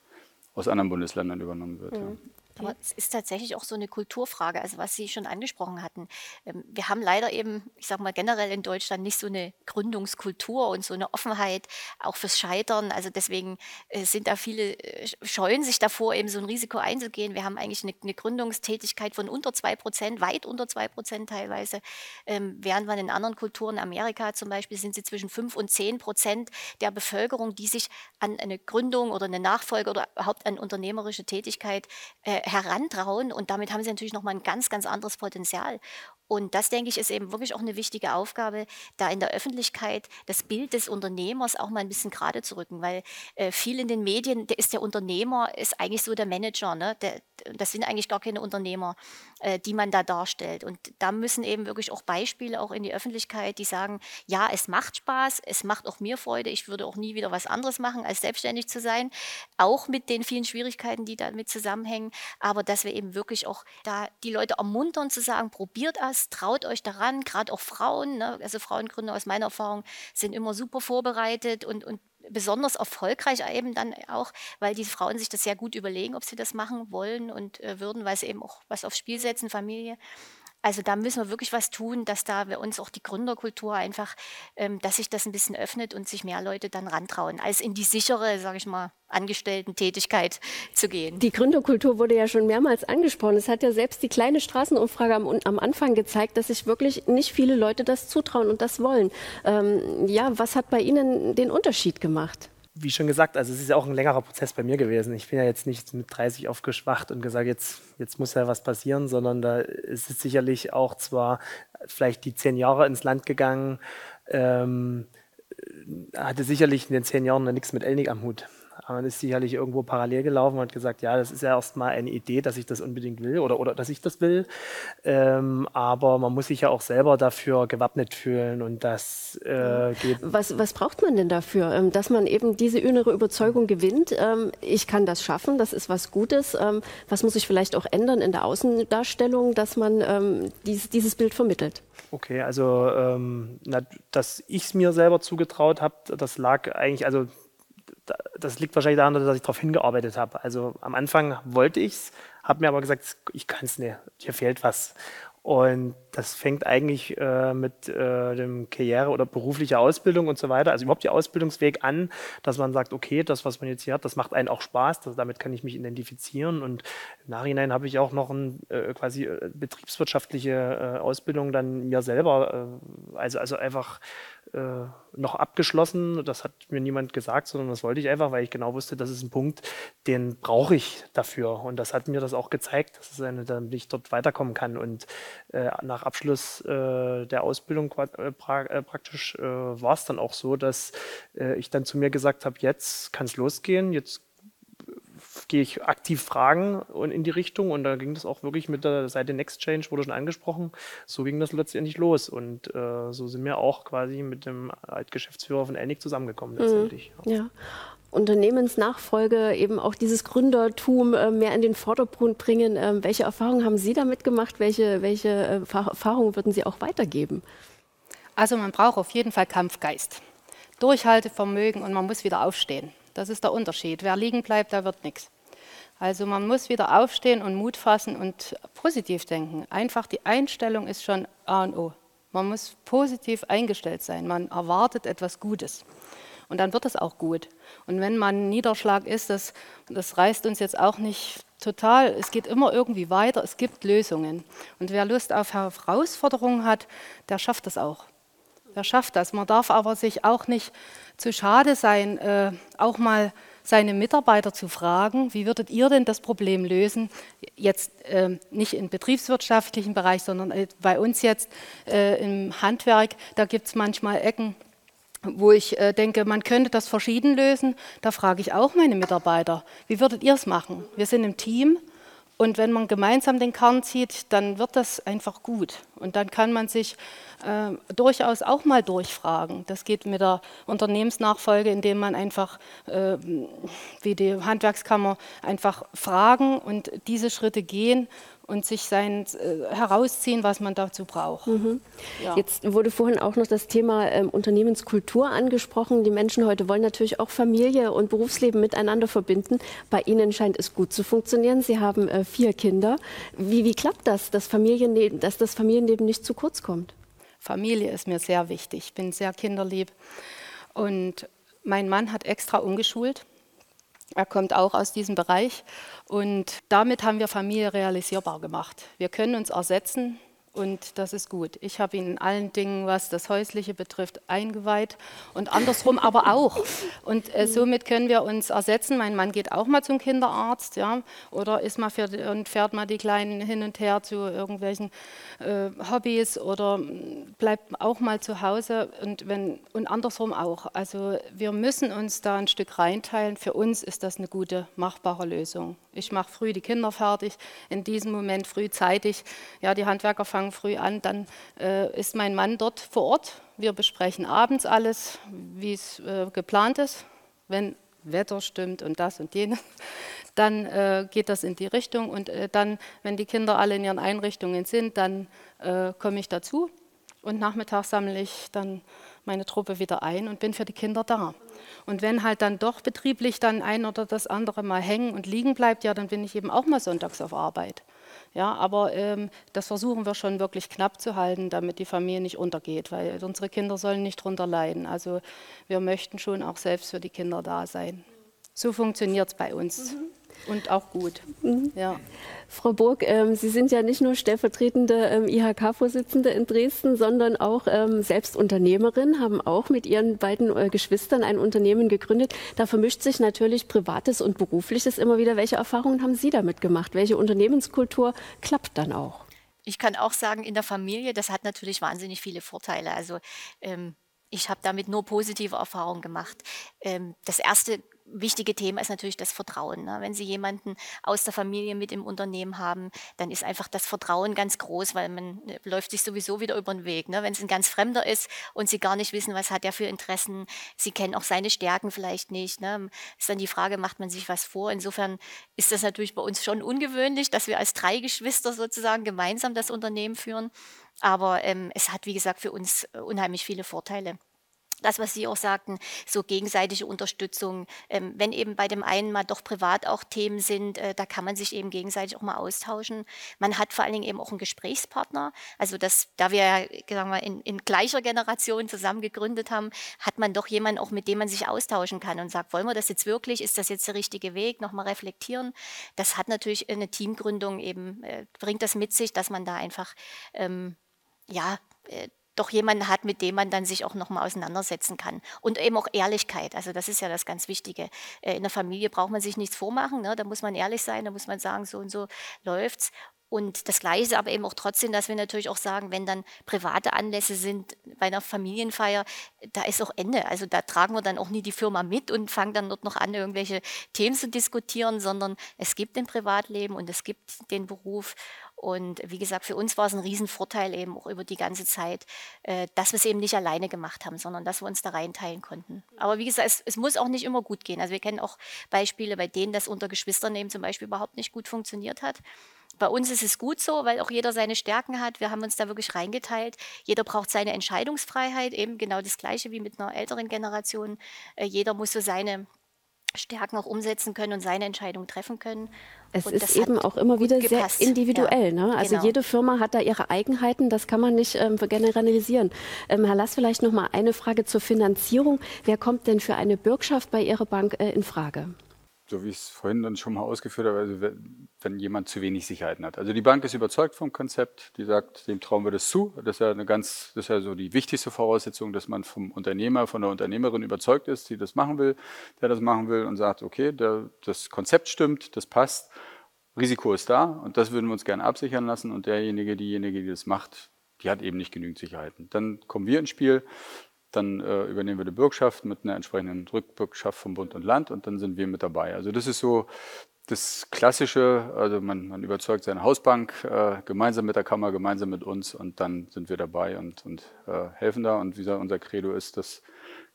aus anderen Bundesländern übernommen wird. Mhm. Ja. Aber es ist tatsächlich auch so eine Kulturfrage, also was Sie schon angesprochen hatten. Ähm, wir haben leider eben, ich sage mal generell in Deutschland nicht so eine Gründungskultur und so eine Offenheit auch fürs Scheitern. Also deswegen äh, sind da viele, äh, scheuen sich davor, eben so ein Risiko einzugehen. Wir haben eigentlich eine, eine Gründungstätigkeit von unter zwei Prozent, weit unter zwei Prozent teilweise. Ähm, während man in anderen Kulturen, Amerika zum Beispiel, sind sie zwischen fünf und zehn Prozent der Bevölkerung, die sich an eine Gründung oder eine Nachfolge oder überhaupt an unternehmerische Tätigkeit äh, herantrauen und damit haben sie natürlich nochmal ein ganz, ganz anderes Potenzial. Und das, denke ich, ist eben wirklich auch eine wichtige Aufgabe, da in der Öffentlichkeit das Bild des Unternehmers auch mal ein bisschen gerade zu rücken, weil äh, viel in den Medien, der ist der Unternehmer, ist eigentlich so der Manager, ne? Der, das sind eigentlich gar keine Unternehmer, äh, die man da darstellt. Und da müssen eben wirklich auch Beispiele auch in die Öffentlichkeit, die sagen, ja, es macht Spaß, es macht auch mir Freude, ich würde auch nie wieder was anderes machen, als selbstständig zu sein, auch mit den vielen Schwierigkeiten, die damit zusammenhängen, aber dass wir eben wirklich auch da die Leute ermuntern zu sagen, probiert es, das, traut euch daran, gerade auch Frauen, ne? also Frauengründer aus meiner Erfahrung sind immer super vorbereitet und, und besonders erfolgreich eben dann auch, weil die Frauen sich das sehr gut überlegen, ob sie das machen wollen und äh, würden, weil sie eben auch was aufs Spiel setzen, Familie. Also da müssen wir wirklich was tun, dass da bei uns auch die Gründerkultur einfach, ähm, dass sich das ein bisschen öffnet und sich mehr Leute dann rantrauen, als in die sichere, sage ich mal, Angestellten-Tätigkeit zu gehen. Die Gründerkultur wurde ja schon mehrmals angesprochen. Es hat ja selbst die kleine Straßenumfrage am, am Anfang gezeigt, dass sich wirklich nicht viele Leute das zutrauen und das wollen. Ähm, ja, was hat bei Ihnen den Unterschied gemacht? Wie schon gesagt, also es ist ja auch ein längerer Prozess bei mir gewesen. Ich bin ja jetzt nicht mit 30 aufgeschwacht und gesagt, jetzt, jetzt muss ja was passieren, sondern da ist es sicherlich auch zwar vielleicht die zehn Jahre ins Land gegangen, ähm, hatte sicherlich in den zehn Jahren nichts mit Elnig am Hut. Man ist sicherlich irgendwo parallel gelaufen und hat gesagt, ja, das ist ja erstmal eine Idee, dass ich das unbedingt will oder, oder dass ich das will. Ähm, aber man muss sich ja auch selber dafür gewappnet fühlen und das äh, geht. Was, was braucht man denn dafür? Ähm, dass man eben diese innere Überzeugung gewinnt, ähm, ich kann das schaffen, das ist was Gutes. Ähm, was muss ich vielleicht auch ändern in der Außendarstellung, dass man ähm, dies, dieses Bild vermittelt? Okay, also ähm, na, dass ich es mir selber zugetraut habe, das lag eigentlich, also das liegt wahrscheinlich daran, dass ich darauf hingearbeitet habe. Also am Anfang wollte ich es, habe mir aber gesagt, ich kann es nicht, hier fehlt was. Und das fängt eigentlich äh, mit äh, dem Karriere oder beruflicher Ausbildung und so weiter, also überhaupt der Ausbildungsweg an, dass man sagt, okay, das, was man jetzt hier hat, das macht einen auch Spaß, das, damit kann ich mich identifizieren. Und im Nachhinein habe ich auch noch eine äh, quasi äh, betriebswirtschaftliche äh, Ausbildung dann mir selber, äh, also, also einfach noch abgeschlossen. Das hat mir niemand gesagt, sondern das wollte ich einfach, weil ich genau wusste, das ist ein Punkt, den brauche ich dafür. Und das hat mir das auch gezeigt, dass es eine, damit ich dort weiterkommen kann. Und äh, nach Abschluss äh, der Ausbildung äh, pra äh, praktisch äh, war es dann auch so, dass ich dann zu mir gesagt habe, jetzt kann es losgehen, jetzt gehe ich aktiv fragen und in die Richtung und da ging das auch wirklich mit der Seite Next Change, wurde schon angesprochen, so ging das letztendlich los und äh, so sind wir auch quasi mit dem Altgeschäftsführer von Enig zusammengekommen mhm. letztendlich. Mhm. Ja. Unternehmensnachfolge, eben auch dieses Gründertum äh, mehr in den Vordergrund bringen. Ähm, welche Erfahrungen haben Sie damit gemacht? Welche, welche äh, Erfahrungen würden Sie auch weitergeben? Also man braucht auf jeden Fall Kampfgeist, Durchhaltevermögen und man muss wieder aufstehen. Das ist der Unterschied. Wer liegen bleibt, da wird nichts. Also man muss wieder aufstehen und Mut fassen und positiv denken. Einfach die Einstellung ist schon A und O. Man muss positiv eingestellt sein. Man erwartet etwas Gutes. Und dann wird es auch gut. Und wenn man Niederschlag ist, das, das reißt uns jetzt auch nicht total. Es geht immer irgendwie weiter. Es gibt Lösungen. Und wer Lust auf Herausforderungen hat, der schafft das auch. Der schafft das. Man darf aber sich auch nicht zu schade sein, äh, auch mal seine Mitarbeiter zu fragen, wie würdet ihr denn das Problem lösen? Jetzt äh, nicht im betriebswirtschaftlichen Bereich, sondern äh, bei uns jetzt äh, im Handwerk, da gibt es manchmal Ecken, wo ich äh, denke, man könnte das verschieden lösen. Da frage ich auch meine Mitarbeiter, wie würdet ihr es machen? Wir sind im Team und wenn man gemeinsam den Kern zieht, dann wird das einfach gut. Und dann kann man sich äh, durchaus auch mal durchfragen. Das geht mit der Unternehmensnachfolge, indem man einfach, äh, wie die Handwerkskammer, einfach fragen und diese Schritte gehen und sich sein äh, herausziehen, was man dazu braucht. Mhm. Ja. Jetzt wurde vorhin auch noch das Thema ähm, Unternehmenskultur angesprochen. Die Menschen heute wollen natürlich auch Familie und Berufsleben miteinander verbinden. Bei Ihnen scheint es gut zu funktionieren. Sie haben äh, vier Kinder. Wie, wie klappt das, dass, Familienleben, dass das Familienleben nicht zu kurz kommt? Familie ist mir sehr wichtig. Ich bin sehr kinderlieb. Und mein Mann hat extra umgeschult er kommt auch aus diesem Bereich und damit haben wir Familie realisierbar gemacht. Wir können uns ersetzen und das ist gut. Ich habe ihn in allen Dingen, was das Häusliche betrifft, eingeweiht und andersrum aber auch. Und äh, somit können wir uns ersetzen. Mein Mann geht auch mal zum Kinderarzt, ja, oder ist mal für, und fährt mal die Kleinen hin und her zu irgendwelchen äh, Hobbys oder bleibt auch mal zu Hause und wenn und andersrum auch. Also wir müssen uns da ein Stück reinteilen. Für uns ist das eine gute machbare Lösung. Ich mache früh die Kinder fertig, in diesem Moment frühzeitig. Ja, die Handwerker fangen fangen früh an, dann äh, ist mein Mann dort vor Ort. Wir besprechen abends alles, wie es äh, geplant ist. Wenn Wetter stimmt und das und jenes, <laughs> dann äh, geht das in die Richtung. Und äh, dann, wenn die Kinder alle in ihren Einrichtungen sind, dann äh, komme ich dazu. Und nachmittags sammle ich dann meine Truppe wieder ein und bin für die Kinder da. Und wenn halt dann doch betrieblich dann ein oder das andere mal hängen und liegen bleibt, ja, dann bin ich eben auch mal sonntags auf Arbeit. Ja, aber ähm, das versuchen wir schon wirklich knapp zu halten, damit die Familie nicht untergeht, weil unsere Kinder sollen nicht drunter leiden. Also wir möchten schon auch selbst für die Kinder da sein. So funktioniert es bei uns. Mhm und auch gut. Mhm. Ja. Frau Burg, ähm, Sie sind ja nicht nur stellvertretende ähm, IHK-Vorsitzende in Dresden, sondern auch ähm, selbst Unternehmerin, haben auch mit Ihren beiden äh, Geschwistern ein Unternehmen gegründet. Da vermischt sich natürlich Privates und Berufliches immer wieder. Welche Erfahrungen haben Sie damit gemacht? Welche Unternehmenskultur klappt dann auch? Ich kann auch sagen, in der Familie, das hat natürlich wahnsinnig viele Vorteile. Also ähm, ich habe damit nur positive Erfahrungen gemacht. Ähm, das erste wichtige Thema ist natürlich das Vertrauen. Ne? Wenn Sie jemanden aus der Familie mit im Unternehmen haben, dann ist einfach das Vertrauen ganz groß, weil man äh, läuft sich sowieso wieder über den Weg. Ne? Wenn es ein ganz Fremder ist und Sie gar nicht wissen, was hat er für Interessen, Sie kennen auch seine Stärken vielleicht nicht, ne? ist dann die Frage, macht man sich was vor? Insofern ist das natürlich bei uns schon ungewöhnlich, dass wir als drei Geschwister sozusagen gemeinsam das Unternehmen führen. Aber ähm, es hat, wie gesagt, für uns äh, unheimlich viele Vorteile. Das, was Sie auch sagten, so gegenseitige Unterstützung. Ähm, wenn eben bei dem einen mal doch privat auch Themen sind, äh, da kann man sich eben gegenseitig auch mal austauschen. Man hat vor allen Dingen eben auch einen Gesprächspartner. Also das, da wir sagen wir, in, in gleicher Generation zusammen gegründet haben, hat man doch jemanden auch, mit dem man sich austauschen kann und sagt, wollen wir das jetzt wirklich? Ist das jetzt der richtige Weg? Nochmal reflektieren. Das hat natürlich eine Teamgründung eben, äh, bringt das mit sich, dass man da einfach, ähm, ja, äh, doch jemanden hat, mit dem man dann sich auch nochmal auseinandersetzen kann. Und eben auch Ehrlichkeit. Also das ist ja das ganz Wichtige. Äh, in der Familie braucht man sich nichts vormachen. Ne? Da muss man ehrlich sein, da muss man sagen, so und so läuft's. Und das Gleiche ist aber eben auch trotzdem, dass wir natürlich auch sagen, wenn dann private Anlässe sind bei einer Familienfeier, da ist auch Ende. Also da tragen wir dann auch nie die Firma mit und fangen dann dort noch an, irgendwelche Themen zu diskutieren, sondern es gibt ein Privatleben und es gibt den Beruf. Und wie gesagt, für uns war es ein Riesenvorteil eben auch über die ganze Zeit, äh, dass wir es eben nicht alleine gemacht haben, sondern dass wir uns da reinteilen konnten. Aber wie gesagt, es, es muss auch nicht immer gut gehen. Also wir kennen auch Beispiele, bei denen das unter Geschwistern eben zum Beispiel überhaupt nicht gut funktioniert hat. Bei uns ist es gut so, weil auch jeder seine Stärken hat. Wir haben uns da wirklich reingeteilt. Jeder braucht seine Entscheidungsfreiheit, eben genau das Gleiche wie mit einer älteren Generation. Äh, jeder muss so seine Stärken auch umsetzen können und seine Entscheidung treffen können. Es und ist eben auch immer wieder gepasst. sehr individuell. Ja, ne? Also genau. jede Firma hat da ihre Eigenheiten, das kann man nicht ähm, generalisieren. Ähm, Herr Lass, vielleicht noch mal eine Frage zur Finanzierung. Wer kommt denn für eine Bürgschaft bei Ihrer Bank äh, in Frage? So wie ich es vorhin dann schon mal ausgeführt habe, also wenn jemand zu wenig Sicherheiten hat. Also die Bank ist überzeugt vom Konzept, die sagt, dem trauen wir das zu. Das ist ja eine ganz, das ist ja so die wichtigste Voraussetzung, dass man vom Unternehmer, von der Unternehmerin überzeugt ist, die das machen will, der das machen will und sagt, okay, der, das Konzept stimmt, das passt, Risiko ist da und das würden wir uns gerne absichern lassen und derjenige, diejenige, die das macht, die hat eben nicht genügend Sicherheiten. Dann kommen wir ins Spiel, dann äh, übernehmen wir die Bürgschaft mit einer entsprechenden Rückbürgschaft vom Bund und Land und dann sind wir mit dabei. Also das ist so das Klassische, also man, man überzeugt seine Hausbank äh, gemeinsam mit der Kammer, gemeinsam mit uns und dann sind wir dabei und, und äh, helfen da. Und wie gesagt, unser Credo ist, dass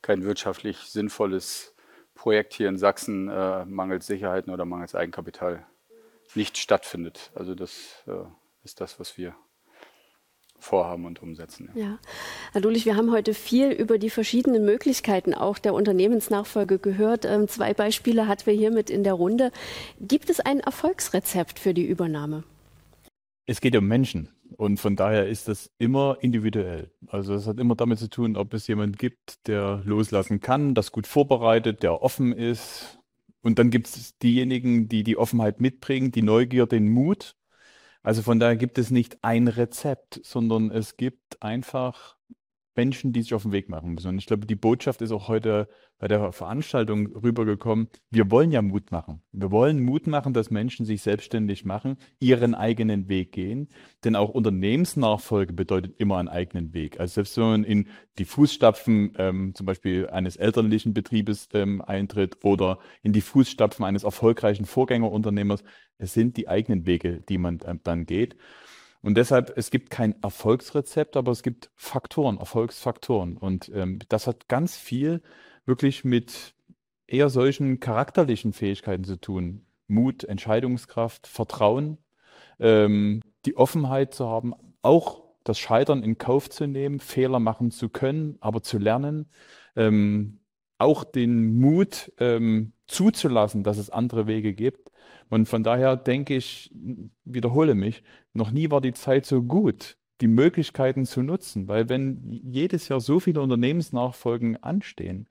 kein wirtschaftlich sinnvolles Projekt hier in Sachsen äh, mangels Sicherheiten oder mangels Eigenkapital nicht stattfindet. Also das äh, ist das, was wir vorhaben und umsetzen. Ja. ja. Herr Dulich, wir haben heute viel über die verschiedenen Möglichkeiten auch der Unternehmensnachfolge gehört. Ähm, zwei Beispiele hatten wir hier mit in der Runde. Gibt es ein Erfolgsrezept für die Übernahme? Es geht um Menschen und von daher ist das immer individuell. Also es hat immer damit zu tun, ob es jemanden gibt, der loslassen kann, das gut vorbereitet, der offen ist. Und dann gibt es diejenigen, die die Offenheit mitbringen, die Neugier, den Mut also von daher gibt es nicht ein Rezept, sondern es gibt einfach Menschen, die sich auf den Weg machen müssen. Und ich glaube, die Botschaft ist auch heute bei der Veranstaltung rübergekommen. Wir wollen ja Mut machen. Wir wollen Mut machen, dass Menschen sich selbstständig machen, ihren eigenen Weg gehen. Denn auch Unternehmensnachfolge bedeutet immer einen eigenen Weg. Also selbst wenn man in die Fußstapfen ähm, zum Beispiel eines elterlichen Betriebes ähm, eintritt oder in die Fußstapfen eines erfolgreichen Vorgängerunternehmers, es sind die eigenen Wege, die man ähm, dann geht. Und deshalb, es gibt kein Erfolgsrezept, aber es gibt Faktoren, Erfolgsfaktoren. Und ähm, das hat ganz viel wirklich mit eher solchen charakterlichen Fähigkeiten zu tun. Mut, Entscheidungskraft, Vertrauen, ähm, die Offenheit zu haben, auch das Scheitern in Kauf zu nehmen, Fehler machen zu können, aber zu lernen, ähm, auch den Mut ähm, zuzulassen, dass es andere Wege gibt. Und von daher denke ich, wiederhole mich, noch nie war die Zeit so gut, die Möglichkeiten zu nutzen, weil wenn jedes Jahr so viele Unternehmensnachfolgen anstehen,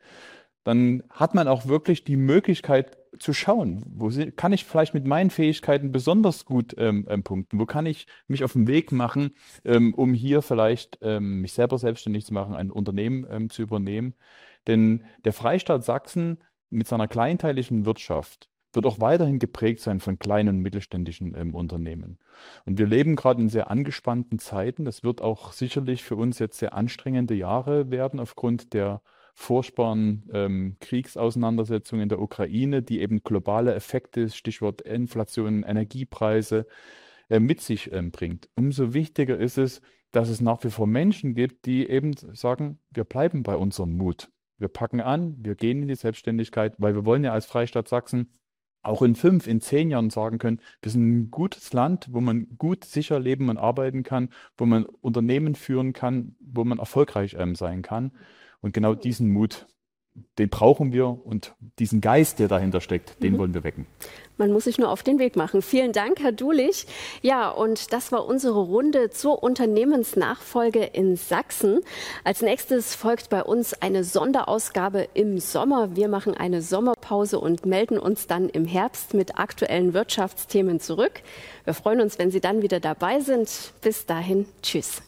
dann hat man auch wirklich die Möglichkeit zu schauen, wo kann ich vielleicht mit meinen Fähigkeiten besonders gut ähm, ähm, punkten, wo kann ich mich auf den Weg machen, ähm, um hier vielleicht ähm, mich selber selbstständig zu machen, ein Unternehmen ähm, zu übernehmen. Denn der Freistaat Sachsen mit seiner kleinteiligen Wirtschaft wird auch weiterhin geprägt sein von kleinen und mittelständischen ähm, Unternehmen. Und wir leben gerade in sehr angespannten Zeiten. Das wird auch sicherlich für uns jetzt sehr anstrengende Jahre werden aufgrund der furchtbaren ähm, Kriegsauseinandersetzungen in der Ukraine, die eben globale Effekte, Stichwort Inflation, Energiepreise, äh, mit sich ähm, bringt. Umso wichtiger ist es, dass es nach wie vor Menschen gibt, die eben sagen, wir bleiben bei unserem Mut. Wir packen an, wir gehen in die Selbstständigkeit, weil wir wollen ja als Freistaat Sachsen auch in fünf, in zehn Jahren sagen können, wir sind ein gutes Land, wo man gut sicher leben und arbeiten kann, wo man Unternehmen führen kann, wo man erfolgreich ähm, sein kann. Und genau diesen Mut, den brauchen wir und diesen Geist, der dahinter steckt, den mhm. wollen wir wecken. Man muss sich nur auf den Weg machen. Vielen Dank, Herr Dulich. Ja, und das war unsere Runde zur Unternehmensnachfolge in Sachsen. Als nächstes folgt bei uns eine Sonderausgabe im Sommer. Wir machen eine Sommerpause und melden uns dann im Herbst mit aktuellen Wirtschaftsthemen zurück. Wir freuen uns, wenn Sie dann wieder dabei sind. Bis dahin, tschüss.